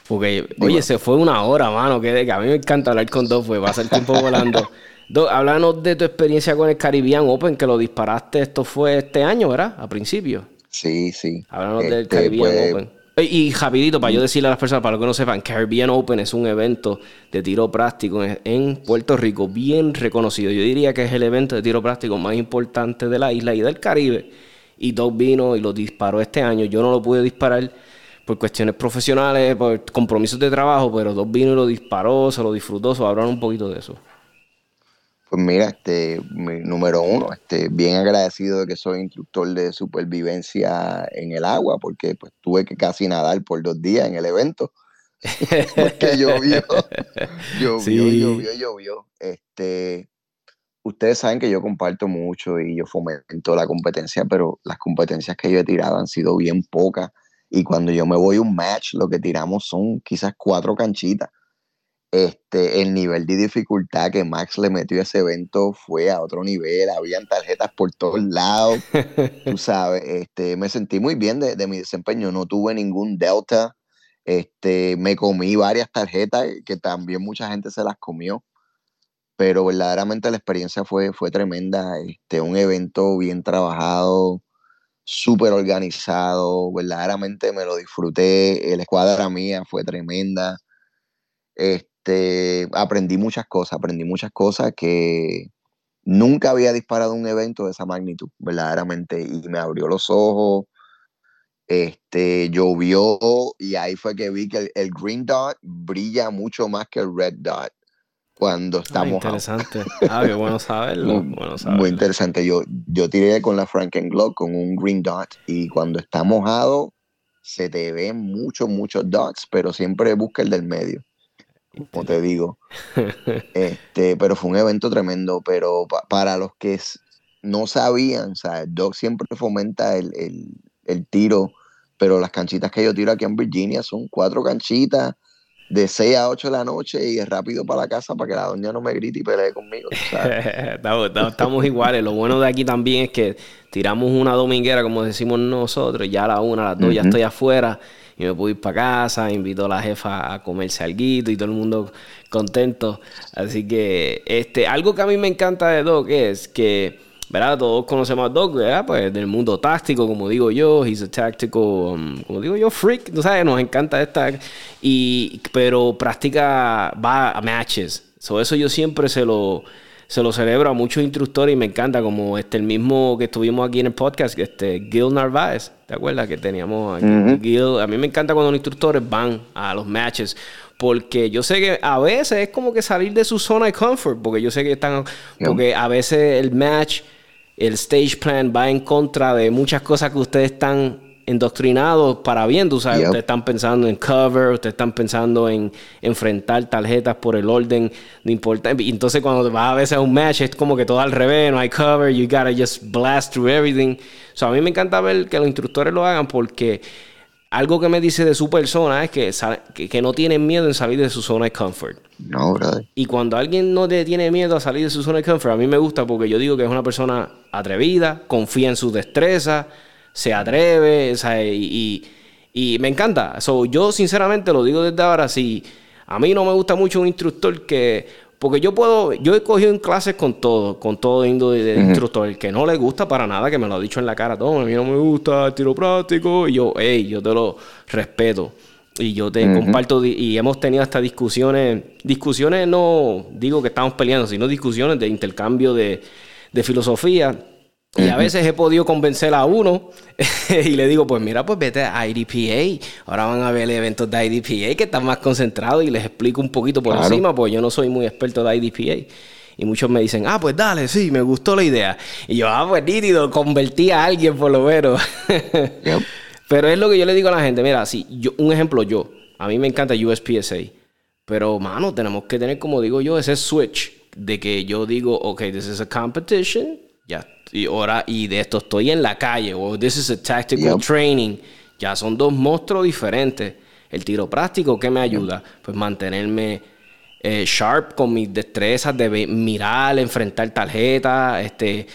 Porque, oye, se fue una hora, mano, que, que a mí me encanta hablar con dos, pues va a ser tiempo volando. háblanos de tu experiencia con el Caribbean Open, que lo disparaste, esto fue este año, ¿verdad? A principio.
Sí, sí.
Háblanos del este, Caribbean pues, Open. Y, rapidito, para yo decirle a las personas, para los que no sepan, Caribbean Open es un evento de tiro práctico en, Puerto Rico bien reconocido. Yo diría que es el evento de tiro práctico más importante de la isla y del Caribe. Y Doug vino y lo disparó este año. Yo no lo pude disparar por cuestiones profesionales, por compromisos de trabajo, pero Doug vino y lo disparó, se lo disfrutó. So, hablar un poquito de eso.
Pues mira, este, número uno, este, bien agradecido de que soy instructor de supervivencia en el agua, porque pues tuve que casi nadar por dos días en el evento. porque llovió, llovió, llovió, llovió. Este, ustedes saben que yo comparto mucho y yo fomento la competencia, pero las competencias que yo he tirado han sido bien pocas. Y cuando yo me voy a un match, lo que tiramos son quizás cuatro canchitas este, el nivel de dificultad que Max le metió a ese evento fue a otro nivel, habían tarjetas por todos lados, tú sabes, este, me sentí muy bien de, mi desempeño, no tuve ningún delta, este, me comí varias tarjetas que también mucha gente se las comió, pero verdaderamente la experiencia fue, fue tremenda, este, un evento bien trabajado, súper organizado, verdaderamente me lo disfruté, la escuadra mía fue tremenda, este, este, aprendí muchas cosas, aprendí muchas cosas que nunca había disparado un evento de esa magnitud, verdaderamente, y me abrió los ojos. Este, llovió y ahí fue que vi que el, green dot brilla mucho más que el red dot cuando ah, estamos.
interesante. Ah, qué bueno saberlo.
Muy, interesante. Yo, yo tiré con la Franken Glock con un green dot y cuando está mojado se te ven muchos, muchos dots, pero siempre busca el del medio. Como te digo. este, pero fue un evento tremendo. Pero para los que no sabían, el dog siempre fomenta el, el tiro pero las canchitas que yo tiro aquí en Virginia son cuatro canchitas de 6 a 8 de la noche y es rápido para la casa para que la doña no me grite y pelee conmigo.
estamos, iguales. Lo bueno de aquí también es que tiramos una dominguera, como decimos nosotros, ya a la una, a las dos ya estoy afuera y me puedo ir para casa, invito a la jefa a comerse algo y todo el mundo contento. Así que este, algo que a mí me encanta de Doc es que ¿verdad? Todos conocemos a Doc, ¿verdad? Pues del mundo táctico, como digo yo, he's a tactical, um, como digo yo, freak, tú sabes, nos encanta esta, y, pero practica, va a matches, so, eso yo siempre se lo, se lo celebro a muchos instructores y me encanta, como este, el mismo que estuvimos aquí en el podcast, este, Gil Narváez, ¿te acuerdas? Que teníamos aquí, Gil, a mí me encanta cuando los instructores van a los matches, porque yo sé que a veces es como que salir de su zona de comfort, porque yo sé que están, porque a veces el match el stage plan va en contra de muchas cosas que ustedes están indoctrinados para bien, tú sabes, ustedes están pensando en cover, ustedes están pensando en enfrentar tarjetas por el orden de importancia. Entonces cuando vas a veces a un match es como que todo al revés, no hay cover, you gotta just blast through everything. So, a mí me encanta ver que los instructores lo hagan porque algo que me dice de su persona es que, que, no tienen miedo en salir de su zona de comfort.
No, brother.
Y cuando alguien no te tiene miedo a salir de su zona de comfort, a mí me gusta porque yo digo que es una persona atrevida, confía en su destreza, se atreve, y, y, me encanta. So, yo sinceramente lo digo desde ahora, si a mí no me gusta mucho un instructor que porque yo puedo, yo he cogido en clases con todo, con todo indo de, instructor. El que no le gusta para nada, que me lo ha dicho en la cara, todo, a mí no me gusta el tiro práctico. Y yo, hey, yo te lo respeto. Y yo te comparto, y hemos tenido hasta discusiones, discusiones no digo que estamos peleando, sino discusiones de intercambio de, de filosofía y a veces he podido convencer a uno y le digo, pues mira, pues vete a IDPA. Ahora van a ver eventos de IDPA que están más concentrados y les explico un poquito por encima, pues yo no soy muy experto de IDPA. Y muchos me dicen, ah, pues dale, sí, me gustó la idea. Y yo, ah, pues nítido, convertí a alguien por lo menos. Pero es lo que yo le digo a la gente, mira, si yo, un ejemplo yo, a mí me encanta USPSA, pero mano, tenemos que tener, como digo yo, ese switch de que yo digo, ok, this is a competition, ya y ahora y de esto estoy en la calle o this is a tactical training. Ya son dos monstruos diferentes. El tiro práctico ¿qué me ayuda pues mantenerme eh, sharp con mis destrezas de mirar enfrentar tarjetas este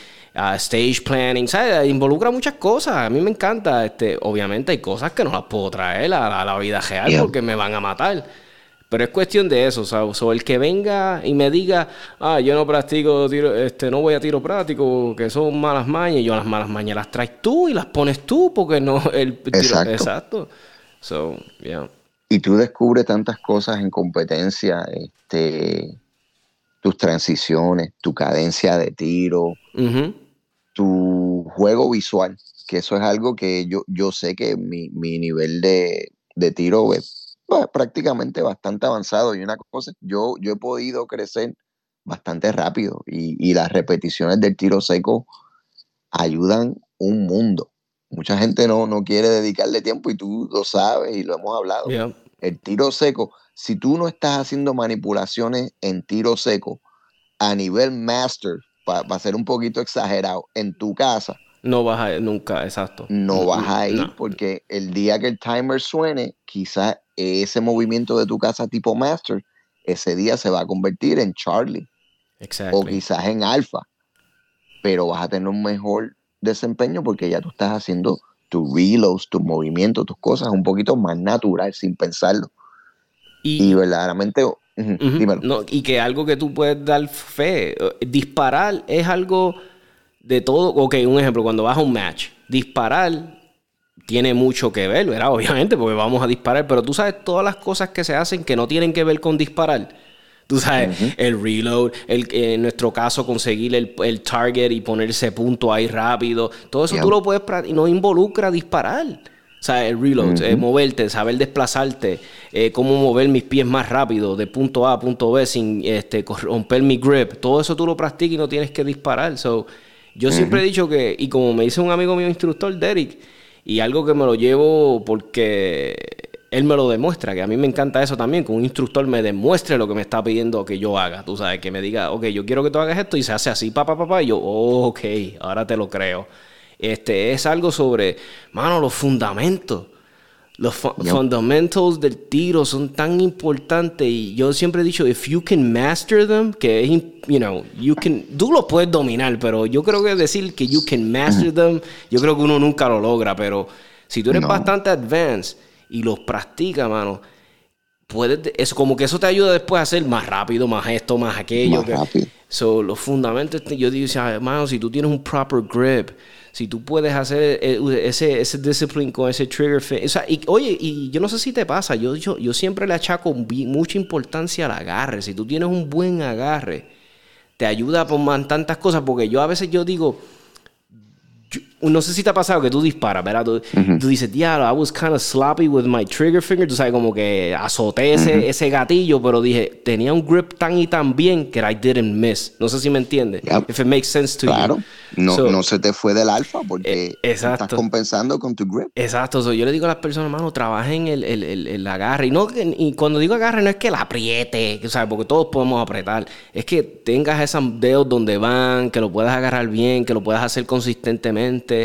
stage planning ¿sabes? involucra muchas cosas a mí me encanta este obviamente hay cosas que no las puedo traer a, la vida real porque me van a matar pero es cuestión de eso, ¿sabes? O el que venga y me diga, ah, yo no practico tiro, este, no voy a tiro práctico, que son malas mañas, yo las malas mañas las traes tú y las pones tú, porque no el tiro. Exacto. Exacto. So, yeah.
Y tú descubres tantas cosas en competencia, este, tus transiciones, tu cadencia de tiro, tu juego visual, que eso es algo que yo, yo sé que mi, mi nivel de, de tiro es pues, prácticamente bastante avanzado. Y una cosa, yo, yo he podido crecer bastante rápido y, las repeticiones del tiro seco ayudan un mundo. Mucha gente no, no quiere dedicarle tiempo y tú lo sabes y lo hemos hablado. El tiro seco, si tú no estás haciendo manipulaciones en tiro seco a nivel master, para ser un poquito exagerado, en tu casa,
no vas a ir nunca, exacto.
No vas a ir porque el día que el timer suene, quizás ese movimiento de tu casa tipo master, ese día se va a convertir en Charlie. O quizás en Alpha. Pero vas a tener un mejor desempeño porque ya tú estás haciendo tus reloads, tus movimientos, tus cosas un poquito más natural, sin pensarlo. Y, verdaderamente
y que algo que tú puedes dar fe, eh, disparar es algo de todo. Ok, un ejemplo, cuando vas a un match, disparar tiene mucho que ver, ¿verdad? Obviamente, porque vamos a disparar, pero tú sabes todas las cosas que se hacen que no tienen que ver con disparar. Tú sabes, el reload, el, en nuestro caso conseguir el, target y ponerse punto ahí rápido. Todo eso tú lo puedes y no involucra disparar. sea, el reload, eh, moverte, saber desplazarte, eh, cómo mover mis pies más rápido de punto A a punto B sin este, romper mi grip. Todo eso tú lo practicas y no tienes que disparar. So, yo siempre he dicho que, y como me dice un amigo mío, instructor, Derek, y algo que me lo llevo porque él me lo demuestra, que a mí me encanta eso también, que un instructor me demuestre lo que me está pidiendo que yo haga, tú sabes, que me diga, ok, yo quiero que tú hagas esto y se hace así, papá, papá, y yo, oh, ok, ahora te lo creo. Este es algo sobre, mano, los fundamentos. Los fundamentals del tiro son tan importantes y yo siempre he dicho, if you can master them, que es, you know, you can, tú lo puedes dominar, pero yo creo que decir que you can master them, yo creo que uno nunca lo logra, pero si tú eres bastante advanced y los practicas, mano, puedes, es como que eso te ayuda después a hacer más rápido, más esto, más aquello. Más rápido. So, los fundamentos, yo digo, hermano, si tú tienes un proper grip, si tú puedes hacer eh, ese, ese discipline con ese trigger o sea, y, oye, y yo no sé si te pasa, yo, yo, yo siempre le achaco mucha importancia al agarre. Si tú tienes un buen agarre, te ayuda por tantas cosas, porque yo a veces yo digo, no sé si te ha pasado que tú disparas, ¿verdad? Tú, dices, diablo, I was kind of sloppy with my trigger finger. Tú sabes, como que azoté ese, ese gatillo, pero dije, tenía un grip tan y tan bien que I didn't miss. No sé si me entiendes. If it makes sense to
claro. No, no se te fue del alfa porque eh, estás compensando con tu grip.
Exacto. yo le digo a las personas, hermano, trabajen el, el, el, agarre. Y, no, y cuando digo agarre, no es que la apriete, ¿sabes? porque todos podemos apretar. Es que tengas esos dedos donde van, que lo puedas agarrar bien, que lo puedas hacer consistentemente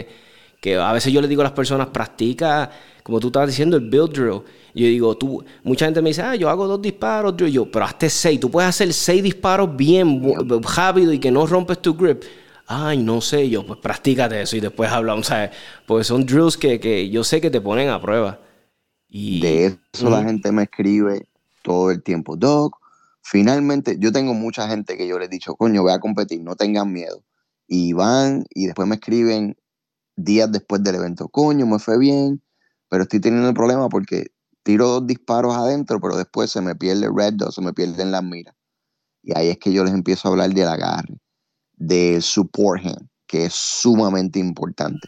que a veces yo le digo a las personas, practica, como tú estabas diciendo, el build drill. yo digo, tú, mucha gente me dice, ah, yo hago dos disparos, yo, pero hazte seis. Tú puedes hacer seis disparos bien rápido y que no rompes tu grip. Ay, no sé, yo, pues practícate eso y después hablamos, ¿sabes? Porque son drills que, yo sé que te ponen a prueba.
Y, de eso la gente me escribe todo el tiempo. Doc, finalmente, yo tengo mucha gente que yo les he dicho, coño, voy a competir, no tengan miedo. Y van y después me escriben días después del evento, coño, me fue bien, pero estoy teniendo un problema porque tiro dos disparos adentro, pero después se me pierde el red dot, se me pierden las miras. Y ahí es que yo les empiezo a hablar del agarre, del support hand, que es sumamente importante.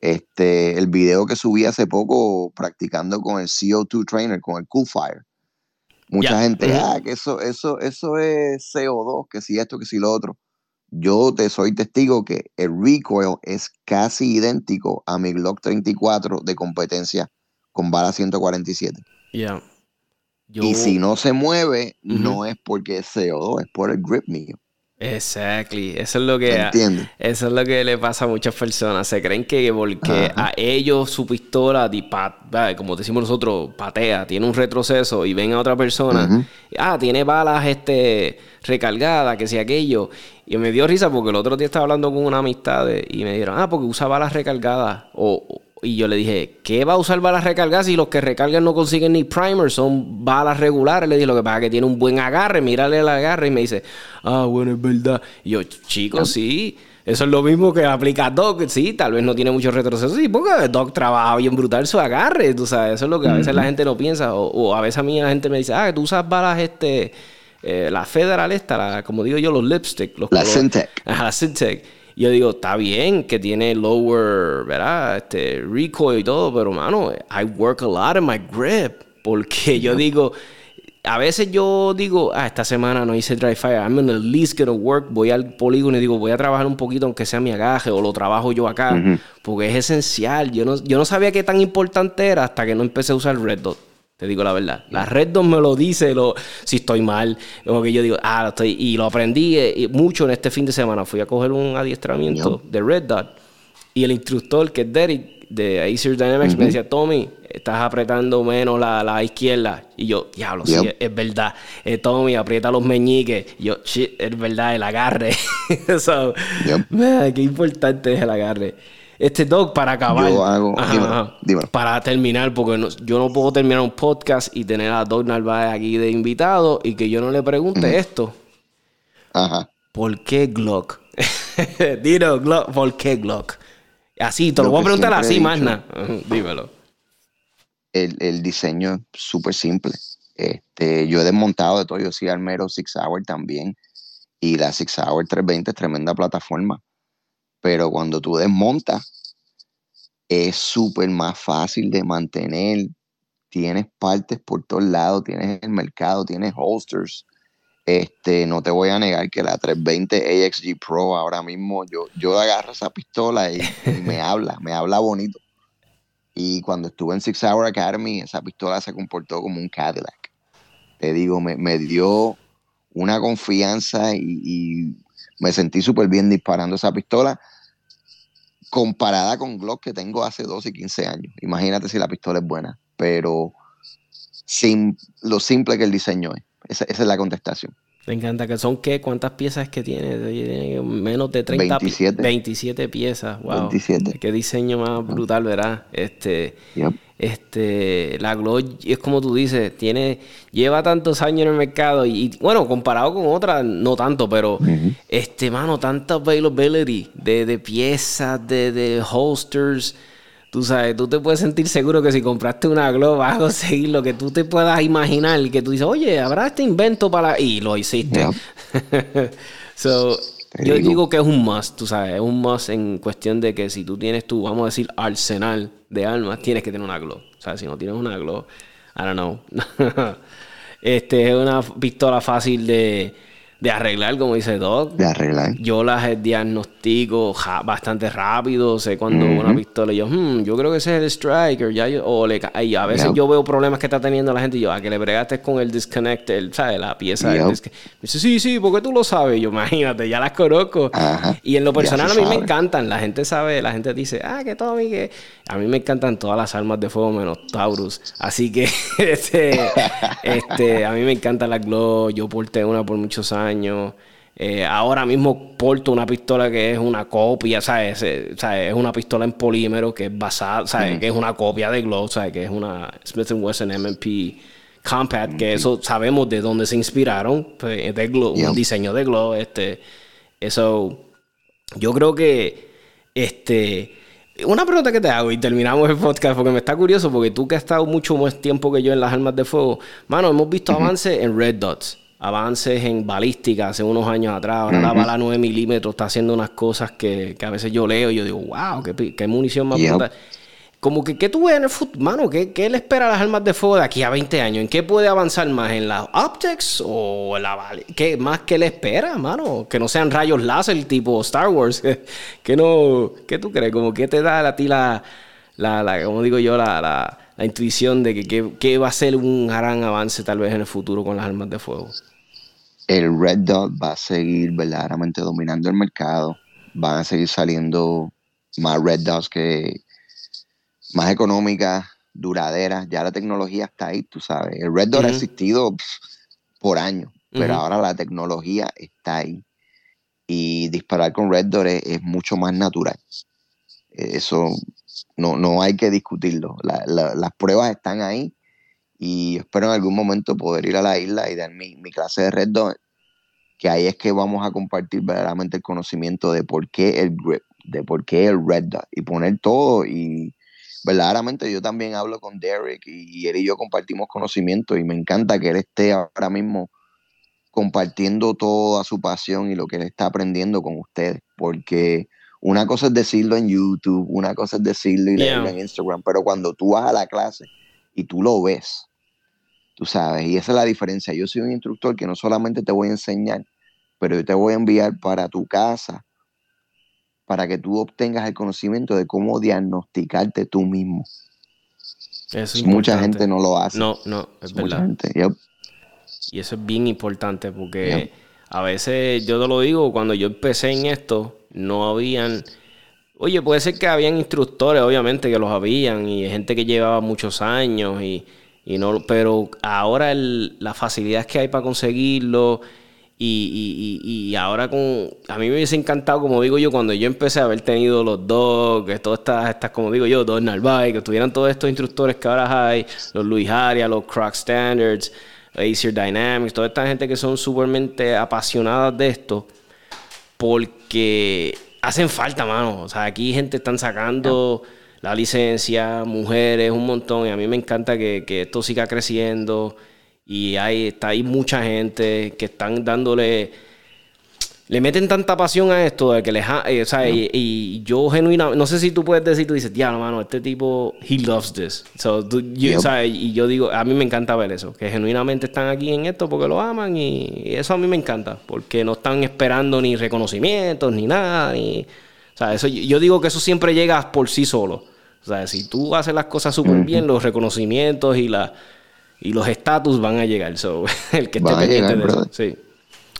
Este, el video que subí hace poco practicando con el CO2 trainer, con el Cool Fire. Mucha gente, ah, que eso, eso, eso es CO2, que si esto, que si lo otro yo te soy testigo que el recoil es casi idéntico a mi Glock 34 de competencia con bala 147.
Yeah.
Y si no se mueve, no es porque es CO2, es por el grip mío.
Exactly, eso es lo que eso es lo que le pasa a muchas personas. Se creen que porque a ellos su pistola, como decimos nosotros, patea, tiene un retroceso y ven a otra persona, ah, tiene balas este recargadas, que si aquello. Y me dio risa porque el otro día estaba hablando con una amistad y me dijeron, ah, porque usa balas recargadas o y yo le dije, ¿qué va a usar balas recargadas si los que recargan no consiguen ni primer? Son balas regulares. Le dije, lo que pasa es que tiene un buen agarre, mírale el agarre. Y me dice, ah, bueno, es verdad. Y yo, chicos, sí. Eso es lo mismo que aplica Doc. Sí, tal vez no tiene mucho retroceso. Sí, porque Doc trabaja bien brutal su agarre. Tú sabes, eso es lo que a veces la gente no piensa. O, a veces a mí la gente me dice, ah, tú usas balas este... Eh, la Federal esta, la, como digo yo, los lipstick. Los
la Syntec.
Ajá, la Syntec yo digo, está bien que tiene lower, ¿verdad? Este, recoil y todo, pero, mano, I work a lot in my grip. Porque yo digo, a veces yo digo, ah, esta semana no hice dry fire, I'm at least gonna work, voy al polígono y digo, voy a trabajar un poquito aunque sea mi agaje o lo trabajo yo acá, porque es esencial. Yo no, yo no sabía qué tan importante era hasta que no empecé a usar Red Dot. Te digo la verdad. La Red Dot me lo dice lo, si estoy mal. Como que yo digo, ah, estoy. Y lo aprendí eh, mucho en este fin de semana. Fui a coger un adiestramiento de Red Dot. Y el instructor, que es Derek, de Acer Dynamics, me decía, Tommy, estás apretando menos la, la izquierda. Y yo, diablo, sí, es, verdad. Eh, Tommy, aprieta los meñiques. Y yo, shit, es verdad, el agarre. so, qué importante es el agarre. Este dog para acabar.
Yo hago.
Para terminar, porque yo no puedo terminar un podcast y tener a Doug Narváez aquí de invitado y que yo no le pregunte esto.
Ajá.
¿Por qué Glock? Dilo, Glock, ¿por qué Glock? Así, te lo, voy a preguntar así, más nada. Dímelo.
El, diseño es súper simple. Este, yo he desmontado de todo. Yo soy armero Six Hour también. Y la Six Hour 320 es tremenda plataforma pero cuando tú desmontas, es súper más fácil de mantener. Tienes partes por todos lados, tienes el mercado, tienes holsters. Este, no te voy a negar que la 320 AXG Pro ahora mismo, yo, yo agarro esa pistola y, me habla, me habla bonito. Y cuando estuve en Six Hour Academy, esa pistola se comportó como un Cadillac. Te digo, me, me dio una confianza y, y me sentí súper bien disparando esa pistola comparada con Glock que tengo hace 12 y 15 años. Imagínate si la pistola es buena, pero sin lo simple que el diseño es. Esa, es la contestación.
Me encanta que son qué, cuántas piezas que tiene, menos de 30 27, 27 piezas. Wow. 27. Qué diseño más brutal, ¿verdad? Este este, la Glow es como tú dices, tiene, lleva tantos años en el mercado y, bueno, comparado con otras, no tanto, pero este, mano, tanta availability de, de piezas, de, de, holsters. Tú sabes, tú te puedes sentir seguro que si compraste una Glow vas a conseguir lo que tú te puedas imaginar que tú dices, oye, habrá este invento para. Y lo hiciste. so, yo digo que es un must, tú sabes, es un must en cuestión de que si tú tienes tu, vamos a decir, arsenal de armas, tienes que tener una glow. O sea, si no tienes una glow, I don't know. este es una pistola fácil de de arreglar, como dice Doc.
De arreglar.
Yo las diagnostico bastante rápido. Sé cuando una pistola, yo, hmm, yo creo que ese es el striker. Ya o le, y a veces yo veo problemas que está teniendo la gente y yo, a ah, que le bregaste con el disconnect, el, ¿sabes? La pieza del disconnect. Me dice, sí, sí, porque tú lo sabes. yo, imagínate, ya las conozco. Y en lo personal a mí me encantan. La gente sabe, la gente dice, ah, que Tommy, que. A mí me encantan todas las armas de fuego menos Taurus. Así que, este, este, a mí me encanta la Glow. Yo porté una por muchos años eh, ahora mismo porto una pistola que es una copia, ¿sabes? Es una pistola en polímero que es basada, ¿sabes? Que es una copia de Glow, ¿sabes? Que es una Smith Wesson M&P Compact, que eso sabemos de dónde se inspiraron, pues, de Glow, un diseño de Glow, este, eso, yo creo que, este, una pregunta que te hago y terminamos el podcast porque me está curioso porque tú que has estado mucho más tiempo que yo en las armas de fuego, mano, hemos visto avances en Red Dots avances en balística hace unos años atrás. Ahora la bala 9 milímetros está haciendo unas cosas que, a veces yo leo y yo digo, wow, qué, munición más yep. Como que, ¿qué tú ves en el fútbol, mano? ¿Qué, ¿Qué, le espera a las armas de fuego de aquí a 20 años? ¿En qué puede avanzar más? ¿En las optics o en la ¿Qué más que le espera, mano? Que no sean rayos láser tipo Star Wars. ¿Qué, no, ¿Qué tú crees? Como que te da a ti la, la, la como digo yo, la, la, la intuición de que, que, va a ser un gran avance tal vez en el futuro con las armas de fuego?
El Red Dot va a seguir verdaderamente dominando el mercado. Van a seguir saliendo más Red Dots que más económicas, duraderas. Ya la tecnología está ahí, tú sabes. El Red Dot ha existido por años, pero ahora la tecnología está ahí. Y disparar con Red Dot es, mucho más natural. Eso no, no hay que discutirlo. las pruebas están ahí y espero en algún momento poder ir a la isla y dar mi, clase de Red Dot, que ahí es que vamos a compartir verdaderamente el conocimiento de por qué el grip, de por qué el Red Dot y poner todo y verdaderamente yo también hablo con Derek y, él y yo compartimos conocimiento y me encanta que él esté ahora mismo compartiendo toda su pasión y lo que él está aprendiendo con ustedes, porque una cosa es decirlo en YouTube, una cosa es decirlo y leerlo en Instagram, pero cuando tú vas a la clase y tú lo ves, Tú sabes, y esa es la diferencia. Yo soy un instructor que no solamente te voy a enseñar, pero yo te voy a enviar para tu casa para que tú obtengas el conocimiento de cómo diagnosticarte tú mismo. Mucha gente no lo hace.
No, no, es verdad. Y eso es bien importante porque a veces yo te lo digo, cuando yo empecé en esto, no habían... Oye, puede ser que habían instructores, obviamente, que los habían, y gente que llevaba muchos años, y, y no, pero ahora la facilidad que hay para conseguirlo y, ahora con... A mí me hubiese encantado, como digo yo, cuando yo empecé a haber tenido los dogs, todas estas, estas como digo yo, dos Narvay, que estuvieran todos estos instructores que ahora hay, los Luis Arias, los Croc Standards, Acer Dynamics, toda esta gente que son súpermente apasionadas de esto, porque hacen falta, mano. O sea, aquí gente están sacando la licencia, mujeres, un montón. Y a mí me encanta que, esto siga creciendo. Y hay, está ahí mucha gente que están dándole le meten tanta pasión a esto de que les eh, o sea, y, yo genuinamente no sé si tú puedes decir tú dices ya no mano este tipo he loves this so, o sea, y yo digo a mí me encanta ver eso que genuinamente están aquí en esto porque lo aman y, eso a mí me encanta porque no están esperando ni reconocimientos ni nada ni o sea eso yo digo que eso siempre llega por sí solo o sea si tú haces las cosas súper bien los reconocimientos y la y los estatus van a llegar so, el que esté pendiente de eso. sí.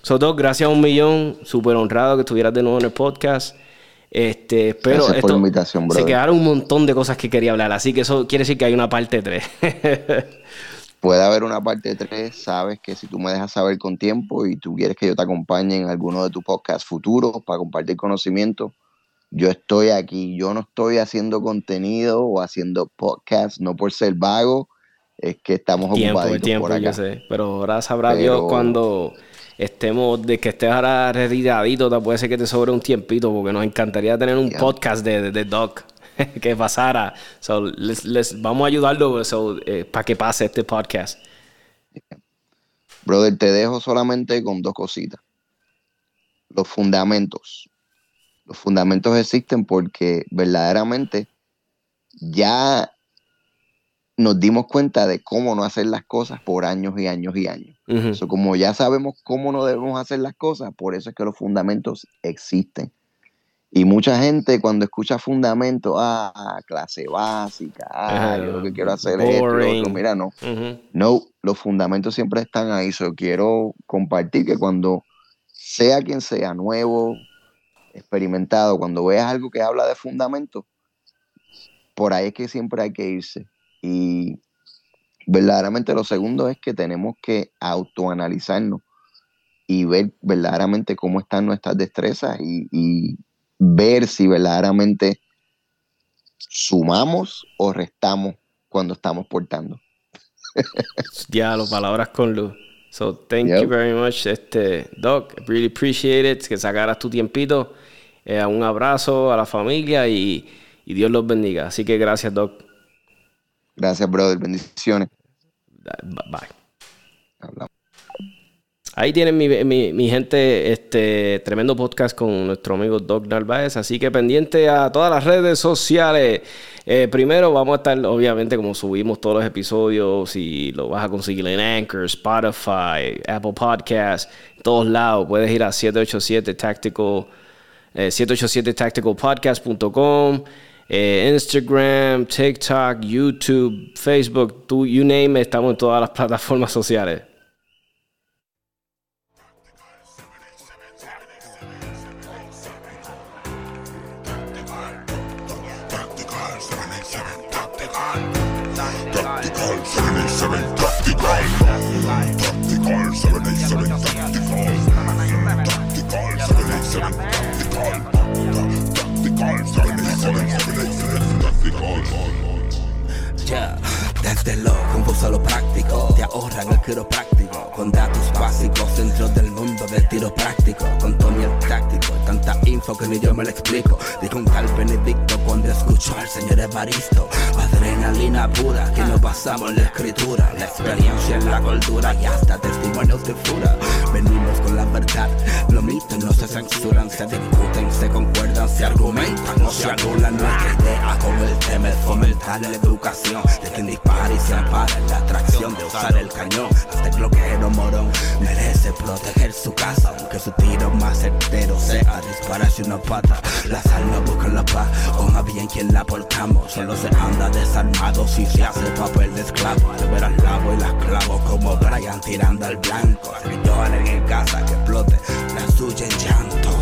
So, Doc, gracias a un millón, súper honrado que estuvieras de nuevo en el podcast. Este, pero esto, invitación, se quedaron un montón de cosas que quería hablar, así que eso quiere decir que hay una parte 3.
Puede haber una parte 3, sabes que si tú me dejas saber con tiempo y tú quieres que yo te acompañe en alguno de tus podcasts futuros para compartir conocimiento, yo estoy aquí. Yo no estoy haciendo contenido o haciendo podcast, no por ser vago, es que estamos ocupados tiempo, por acá.
sé. Pero ahora sabrá Dios cuando estemos, de que estés ahora retiradito, puede ser que te sobre un tiempito, porque nos encantaría tener un podcast de, de, Doc que pasara. So, les, vamos a ayudarlo eh, para que pase este podcast.
Brother, te dejo solamente con dos cositas. Los fundamentos. Los fundamentos existen porque verdaderamente ya nos dimos cuenta de cómo no hacer las cosas por años y años y años. como ya sabemos cómo no debemos hacer las cosas, por eso es que los fundamentos existen. Y mucha gente cuando escucha fundamentos, ah, clase básica, ah, yo lo que quiero hacer es esto, mira, no. No, los fundamentos siempre están ahí. Yo quiero compartir que cuando sea quien sea, nuevo, experimentado, cuando veas algo que habla de fundamentos, por ahí es que siempre hay que irse. Y verdaderamente lo segundo es que tenemos que autoanalizarnos y ver verdaderamente cómo están nuestras destrezas y, ver si verdaderamente sumamos o restamos cuando estamos portando.
ya, las palabras con luz. So, thank you very much, este, Doc. Really appreciate it. Que sacaras tu tiempito. Eh, un abrazo a la familia y, y Dios los bendiga. Así que gracias, Doc.
Gracias, brother. Bendiciones.
Bye. Ahí tienen mi, gente, este tremendo podcast con nuestro amigo Doc Narváez. Así que pendiente a todas las redes sociales. Eh, primero vamos a estar, obviamente, como subimos todos los episodios y lo vas a conseguir en Anchor, Spotify, Apple Podcasts, todos lados. Puedes ir a 787 Tactical, 787tacticalpodcast.com. Eh, Instagram, TikTok, YouTube, Facebook, tú, you name estamos en todas las plataformas sociales.
Desde lo confuso lo práctico, te ahorran el quiropráctico. Con datos básicos dentro del mundo del tiro práctico. Con Tony el táctico, tanta info que ni yo me lo explico. Dijo un tal Benedicto cuando escuchó al señor Evaristo. Adrenalina pura, que nos basamos en la escritura, la experiencia en la cultura y hasta testimonios de fura. Venimos con la verdad, los mitos no se censuran, se discuten, se concuerdan, se argumentan, no se anulan. Nuestra idea con el tema es fomentar la educación de quien dispara y se ampara la atracción de usar el cañón. Hasta el bloqueo morón merece proteger su casa, aunque su tiro más certero sea dispara si una pata. La sal no busca la paz, o más bien quien la portamos. Solo se anda desarmado si se hace papel de esclavo. Al ver al lavo y las clavo como Brian tirando al blanco. Gritó a alguien en casa que explote la suya en llanto.